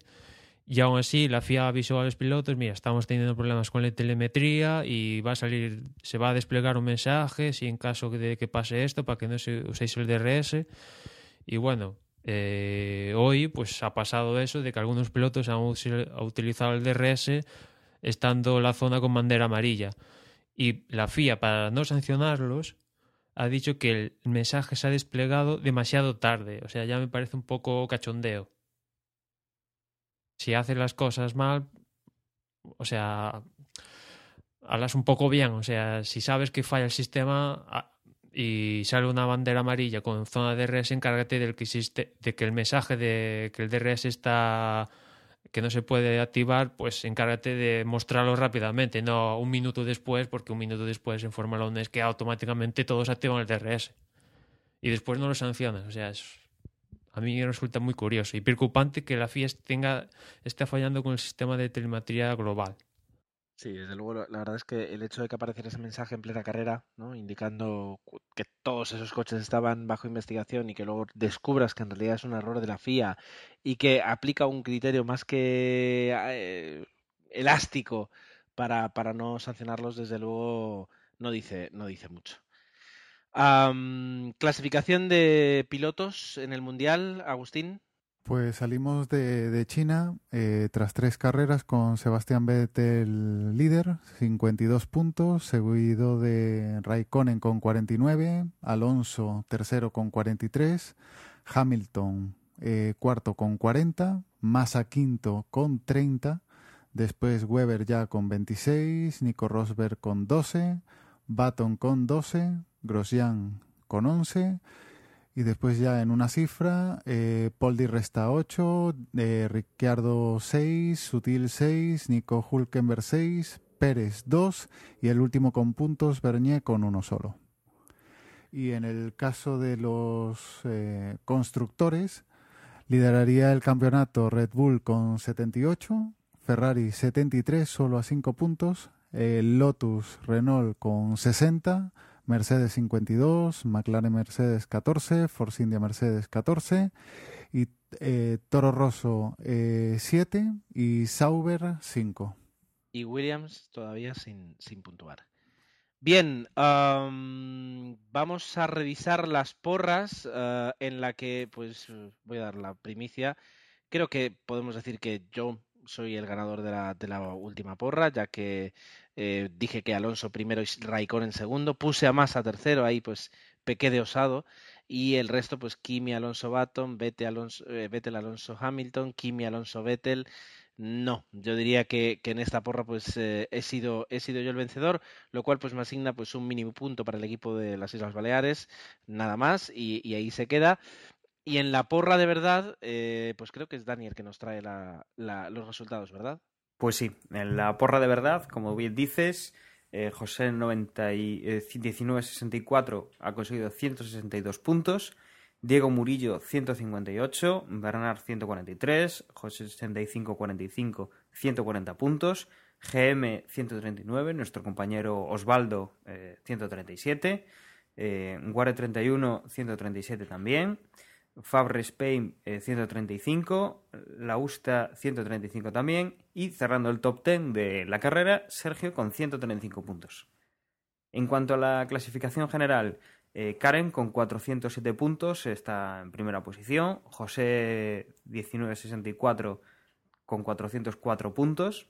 Y aún así, la FIA avisó a los pilotos, mira, estamos teniendo problemas con la telemetría y va a salir, se va a desplegar un mensaje si en caso de que pase esto, para que no se uséis el DRS. Y bueno, eh, hoy pues ha pasado eso de que algunos pilotos han utilizado el DRS estando la zona con bandera amarilla. Y la FIA, para no sancionarlos, ha dicho que el mensaje se ha desplegado demasiado tarde. O sea, ya me parece un poco cachondeo si haces las cosas mal, o sea, hablas un poco bien, o sea, si sabes que falla el sistema y sale una bandera amarilla con zona de DRS, encárgate del que de que el mensaje de que el DRS está que no se puede activar, pues encárgate de mostrarlo rápidamente, no un minuto después, porque un minuto después en Fórmula 1 es que automáticamente todos activan el DRS y después no lo sancionas, o sea, es a mí me resulta muy curioso y preocupante que la FIA tenga, esté fallando con el sistema de telemetría global. Sí, desde luego, la verdad es que el hecho de que apareciera ese mensaje en plena carrera, ¿no? indicando que todos esos coches estaban bajo investigación y que luego descubras que en realidad es un error de la FIA y que aplica un criterio más que eh, elástico para, para no sancionarlos, desde luego no dice, no dice mucho. Clasificación de pilotos en el Mundial, Agustín. Pues salimos de, de China eh, tras tres carreras con Sebastián Vettel líder, 52 puntos, seguido de Raikkonen con 49, Alonso tercero con 43, Hamilton eh, cuarto con 40, Massa quinto con 30, después Weber ya con 26, Nico Rosberg con 12, Baton con 12, Grosjean con 11 y después ya en una cifra, eh, Poldi resta 8, eh, Ricciardo 6, Sutil 6, Nico Hulkenberg 6, Pérez 2 y el último con puntos, Bernier con uno solo. Y en el caso de los eh, constructores, lideraría el campeonato Red Bull con 78, Ferrari 73, solo a 5 puntos, Lotus Renault con 60, Mercedes 52, McLaren Mercedes 14, Force India Mercedes 14 y eh, Toro Rosso eh, 7 y Sauber 5. Y Williams todavía sin, sin puntuar. Bien, vamos a revisar las porras uh, en la que, pues, voy a dar la primicia. Creo que podemos decir que yo soy el ganador de la, de la última porra, ya que eh, dije que Alonso primero y Raikkonen segundo, puse a Massa tercero, ahí pues pequé de osado, y el resto pues Kimi Alonso Baton, Vettel Alonso, eh, Vettel Alonso Hamilton, Kimi Alonso Vettel, no, yo diría que, en esta porra pues eh, he sido he sido yo el vencedor, lo cual pues me asigna pues un mínimo punto para el equipo de las Islas Baleares, nada más, y ahí se queda. Y en la porra de verdad, eh, pues creo que es Daniel que nos trae la, la, los resultados, ¿verdad? Pues sí, en la porra de verdad, como bien dices, eh, José 90 y, eh, 1964 ha conseguido 162 puntos, Diego Murillo 158, Bernard 143, José 65-45 140 puntos, GM 139, nuestro compañero Osvaldo eh, 137, eh, Guare 31, 137 también. Fabre Spain 135, La Usta 135 también y cerrando el top 10 de la carrera, Sergio con 135 puntos. En cuanto a la clasificación general, eh, Karen con 407 puntos está en primera posición, José 1964 con 404 puntos,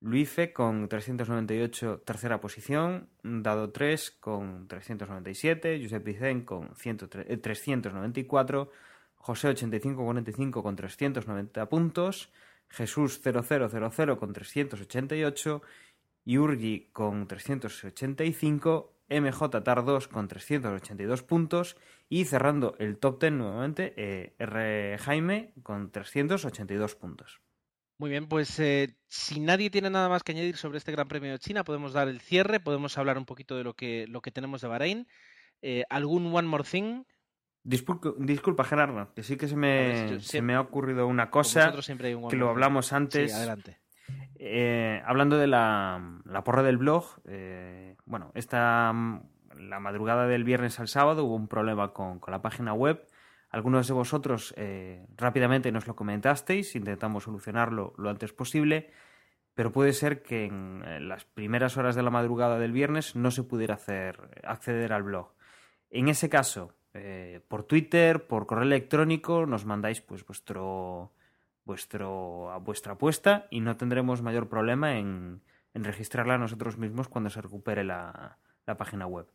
Luife con 398 tercera posición, Dado 3 con 397, Josep Vicen con 394, eh, José 8545 con 390 puntos, Jesús 0000 con 388, Yurgi con 385, MJ Tar 2 con 382 puntos y cerrando el top 10 nuevamente eh, R. Jaime con 382 puntos. Muy bien, pues eh, si nadie tiene nada más que añadir sobre este Gran Premio de China, podemos dar el cierre, podemos hablar un poquito de lo que, lo que tenemos de Bahrein. Eh, ¿Algún one more thing? Disculpa, Gerardo, que sí que se me, se me ha ocurrido una cosa que lo hablamos antes. adelante. Eh, hablando de la, la, porra del blog, bueno, esta la madrugada del viernes al sábado hubo un problema con, con la página web algunos de vosotros eh, rápidamente nos lo comentasteis, intentamos solucionarlo lo antes posible, pero puede ser que en las primeras horas de la madrugada del viernes no se pudiera hacer, acceder al blog. En ese caso, eh, por Twitter, por correo electrónico, nos mandáis pues vuestro, vuestro, vuestra apuesta y no tendremos mayor problema en, en registrarla nosotros mismos cuando se recupere la página web.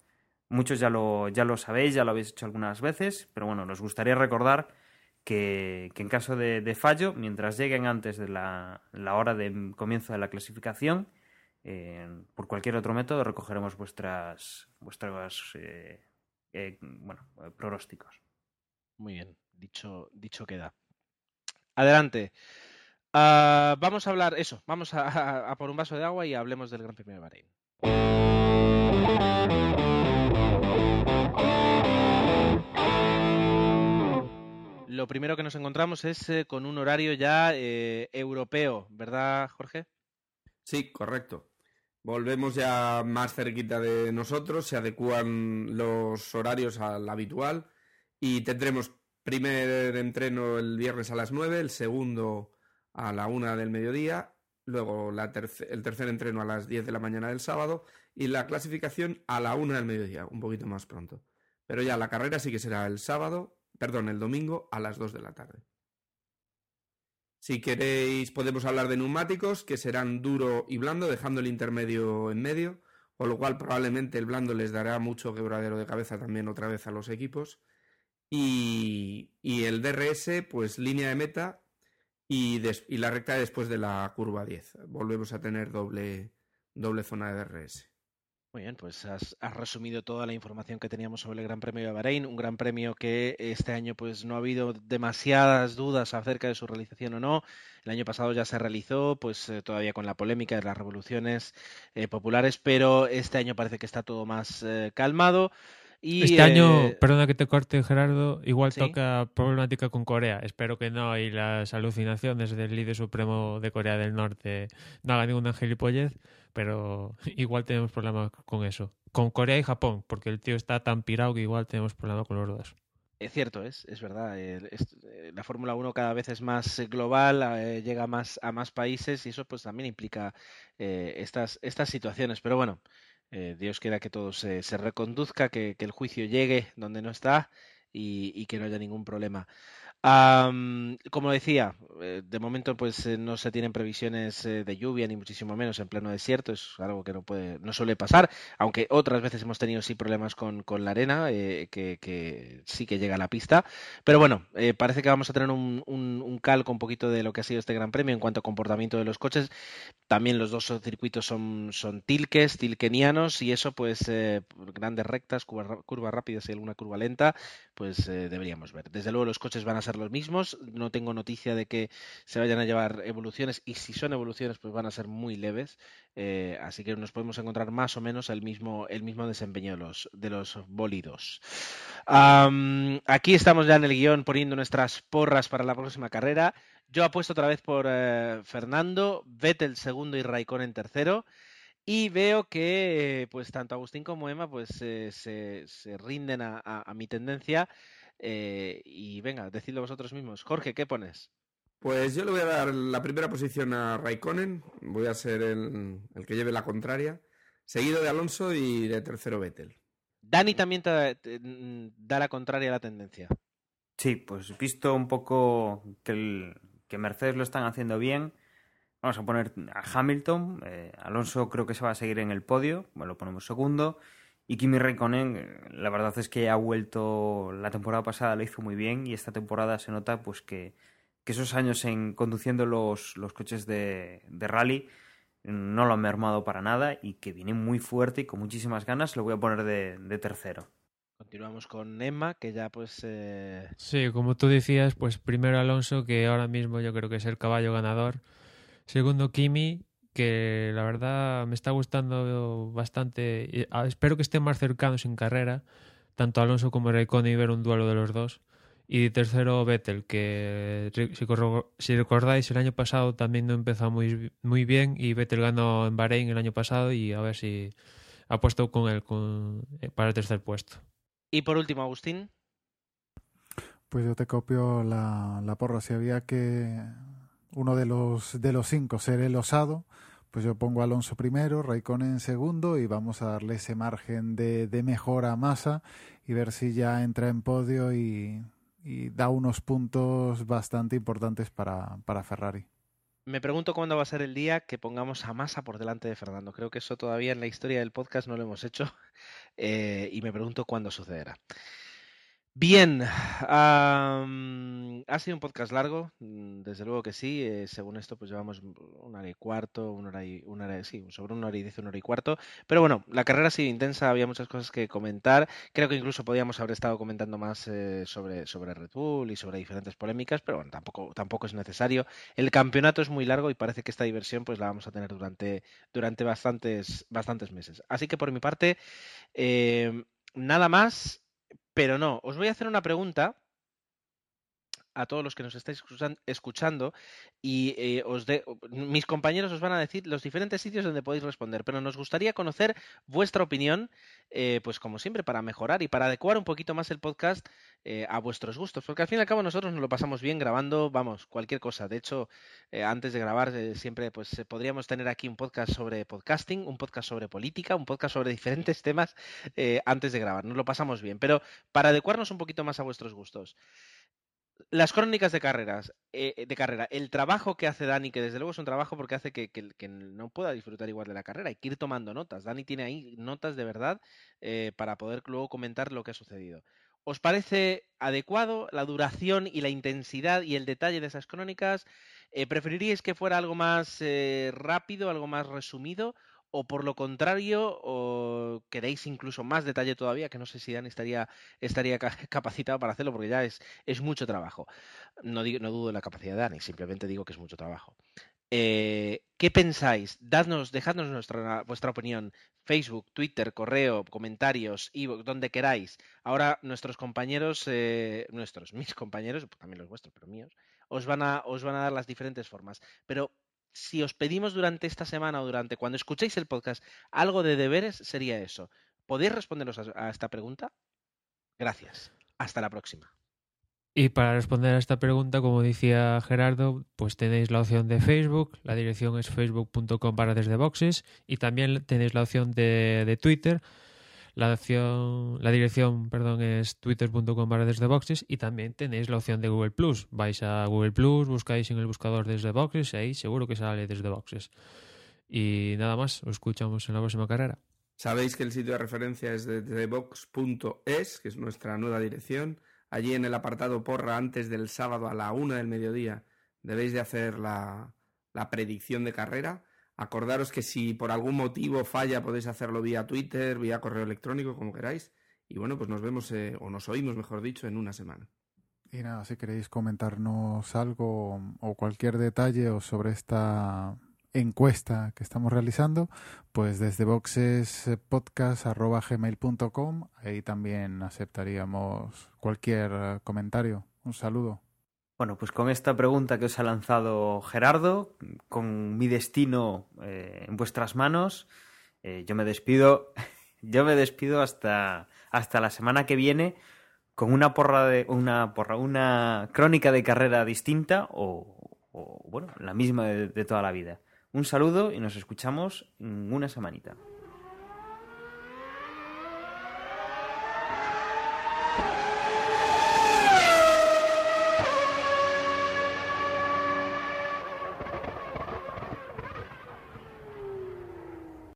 Muchos ya lo, ya lo sabéis, ya lo habéis hecho algunas veces, pero bueno, nos gustaría recordar que, en caso de, fallo, mientras lleguen antes de la, hora de comienzo de la clasificación, eh, por cualquier otro método recogeremos vuestras, vuestras eh, eh, bueno, pronósticos. Muy bien, dicho, dicho queda. Adelante. Ah, vamos a hablar, eso, vamos a, a, por un vaso de agua y hablemos del Gran Premio de Bahrein. Lo primero que nos encontramos es eh, con un horario ya eh, europeo, ¿verdad, Jorge? Sí, correcto. Volvemos ya más cerquita de nosotros, se adecúan los horarios al habitual y tendremos primer entreno el viernes a las 9, el segundo a la 1 del mediodía, luego el tercer entreno a las 10 de la mañana del sábado y la clasificación a la 1 del mediodía, un poquito más pronto. Pero ya la carrera sí que será el sábado perdón, el domingo a las 2 de la tarde. Si queréis podemos hablar de neumáticos que serán duro y blando, dejando el intermedio en medio, con lo cual probablemente el blando les dará mucho quebradero de cabeza también otra vez a los equipos. Y, el DRS, pues línea de meta y, y, la recta después de la curva 10. Volvemos a tener doble, doble zona de DRS. Muy bien, pues has, resumido toda la información que teníamos sobre el Gran Premio de Bahrein, un Gran Premio que este año pues no ha habido demasiadas dudas acerca de su realización o no. El año pasado ya se realizó, pues eh, todavía con la polémica de las revoluciones eh, populares, pero este año parece que está todo más eh, calmado. Y, este año, perdona que te corte Gerardo, igual toca problemática con Corea. Espero que no y las alucinaciones del líder supremo de Corea del Norte no hagan ninguna gilipollez pero igual tenemos problemas con eso. Con Corea y Japón, porque el tío está tan pirado que igual tenemos problemas con los dos. Es cierto, es, es verdad. Eh, la Fórmula 1 cada vez es más global, eh, llega más a más países y eso pues también implica eh, estas, estas situaciones. Pero bueno, Dios quiera que todo se, se reconduzca, que, el juicio llegue donde no está y que no haya ningún problema como decía, eh, de momento pues eh, no se tienen previsiones eh, de lluvia ni muchísimo menos en pleno desierto, es algo que no puede, no suele pasar, aunque otras veces hemos tenido sí problemas con, la arena, que, sí que llega a la pista, pero bueno, parece que vamos a tener un, un, calco un poquito de lo que ha sido este Gran Premio en cuanto a comportamiento de los coches, también los dos circuitos son, tilques, tilkenianos y eso pues grandes rectas, curvas rápidas y alguna curva lenta, pues deberíamos ver. Desde luego los coches van a ser los mismos. No tengo noticia de que se vayan a llevar evoluciones y si son evoluciones pues van a ser muy leves. Eh, así que nos podemos encontrar más o menos el mismo, el mismo desempeño de los, de los bólidos. aquí estamos ya en el guion poniendo nuestras porras para la próxima carrera. Yo apuesto otra vez por eh, Fernando, Vettel segundo y Raikkonen tercero. Y veo que pues tanto Agustín como Emma pues se, se, rinden a, mi tendencia. Eh, y venga, decidlo vosotros mismos. Jorge, ¿qué pones? Pues yo le voy a dar la primera posición a Raikkonen. Voy a ser el, el que lleve la contraria. Seguido de Alonso y de tercero Vettel. Dani también te, da la contraria a la tendencia. Sí, pues visto un poco que, que Mercedes lo están haciendo bien, vamos a poner a Hamilton. Eh, Alonso creo que se va a seguir en el podio, bueno, lo ponemos segundo. Y Kimi Raikkonen, eh, la verdad es que ha vuelto, la temporada pasada lo hizo muy bien y esta temporada se nota pues que, que esos años en conduciendo los, los coches de, de rally no lo han mermado para nada y que viene muy fuerte y con muchísimas ganas, lo voy a poner de, tercero. Continuamos con Emma, que ya pues... Eh... Sí, como tú decías, pues primero Alonso, que ahora mismo yo creo que es el caballo ganador. Segundo Kimi, que la verdad me está gustando bastante. Espero que estén más cercanos en carrera, tanto Alonso como Raikkonen y ver un duelo de los dos. Y tercero, Vettel, que si, recordáis, el año pasado también no empezó muy, muy bien y Vettel ganó en Bahrein el año pasado y a ver si ha puesto con él eh, para el tercer puesto. Y por último, Agustín. Pues yo te copio la, la porra. Si había que uno de los, de los cinco ser el osado, pues yo pongo Alonso primero, Raikkonen en segundo y vamos a darle ese margen de, de mejora a Massa y ver si ya entra en podio y, y da unos puntos bastante importantes para, para Ferrari. Me pregunto cuándo va a ser el día que pongamos a Massa por delante de Fernando. Creo que eso todavía en la historia del podcast no lo hemos hecho eh, y me pregunto cuándo sucederá. Bien, ha sido un podcast largo, mm, desde luego que sí. Eh, según esto, pues llevamos una hora y cuarto, una hora y una hora, sí, sobre una hora y diez, una hora y cuarto. Pero bueno, la carrera ha sido intensa, había muchas cosas que comentar. Creo que incluso podíamos haber estado comentando más eh, sobre, sobre Red Bull y sobre diferentes polémicas, pero bueno, tampoco, tampoco es necesario. El campeonato es muy largo y parece que esta diversión pues la vamos a tener durante, durante bastantes, bastantes meses. Así que por mi parte, eh, nada más. Pero no, os voy a hacer una pregunta a todos los que nos estáis escuchando y eh, os de, mis compañeros os van a decir los diferentes sitios donde podéis responder, pero nos gustaría conocer vuestra opinión, eh, pues como siempre, para mejorar y para adecuar un poquito más el podcast eh, a vuestros gustos, porque al fin y al cabo nosotros nos lo pasamos bien grabando, vamos, cualquier cosa. De hecho, antes de grabar siempre pues podríamos tener aquí un podcast sobre podcasting, un podcast sobre política, un podcast sobre diferentes temas antes de grabar. Nos lo pasamos bien, pero para adecuarnos un poquito más a vuestros gustos. Las crónicas de carreras, eh, de carrera, el trabajo que hace Dani, que desde luego es un trabajo porque hace que, no pueda disfrutar igual de la carrera, hay que ir tomando notas. Dani tiene ahí notas de verdad eh, para poder luego comentar lo que ha sucedido. ¿Os parece adecuado la duración y la intensidad y el detalle de esas crónicas? Eh, ¿Preferiríais que fuera algo más rápido, algo más resumido? O por lo contrario, o queréis incluso más detalle todavía, que no sé si Dan estaría, estaría capacitado para hacerlo, porque ya es, es mucho trabajo. No, digo, no dudo de la capacidad de Dani, simplemente digo que es mucho trabajo. Eh, ¿Qué pensáis? Dadnos, dejadnos nuestra, vuestra opinión. Facebook, Twitter, correo, comentarios, y donde queráis. Ahora nuestros compañeros, eh, nuestros, mis compañeros, también los vuestros, pero míos, os van a, os van a dar las diferentes formas. Pero si os pedimos durante esta semana o durante cuando escuchéis el podcast algo de deberes, sería eso. ¿Podéis respondernos a, esta pregunta? Gracias. Hasta la próxima. Y para responder a esta pregunta, como decía Gerardo, pues tenéis la opción de Facebook, la dirección es facebook.com para desde boxes y también tenéis la opción de Twitter, la, la dirección perdón, es twitter.com barra desde boxes y también tenéis la opción de Google Plus. Vais a Google Plus, buscáis en el buscador desde boxes y ahí seguro que sale desde boxes. Y nada más, os escuchamos en la próxima carrera. Sabéis que el sitio de referencia es desdebox.es, que es nuestra nueva dirección. Allí en el apartado porra, antes del sábado a la una del mediodía, debéis de hacer la, la predicción de carrera Acordaros que si por algún motivo falla podéis hacerlo vía Twitter, vía correo electrónico, como queráis. Y bueno, pues nos vemos eh, o nos oímos, mejor dicho, en una semana. Y nada, si queréis comentarnos algo o cualquier detalle o sobre esta encuesta que estamos realizando, pues desde boxespodcast.gmail.com ahí también aceptaríamos cualquier comentario. Un saludo. Bueno, pues con esta pregunta que os ha lanzado Gerardo, con mi destino eh, en vuestras manos, Eh, yo me despido, yo me despido hasta, hasta la semana que viene con una porra de una porra, una crónica de carrera distinta o, bueno, la misma de, de toda la vida. Un saludo y nos escuchamos en una semanita.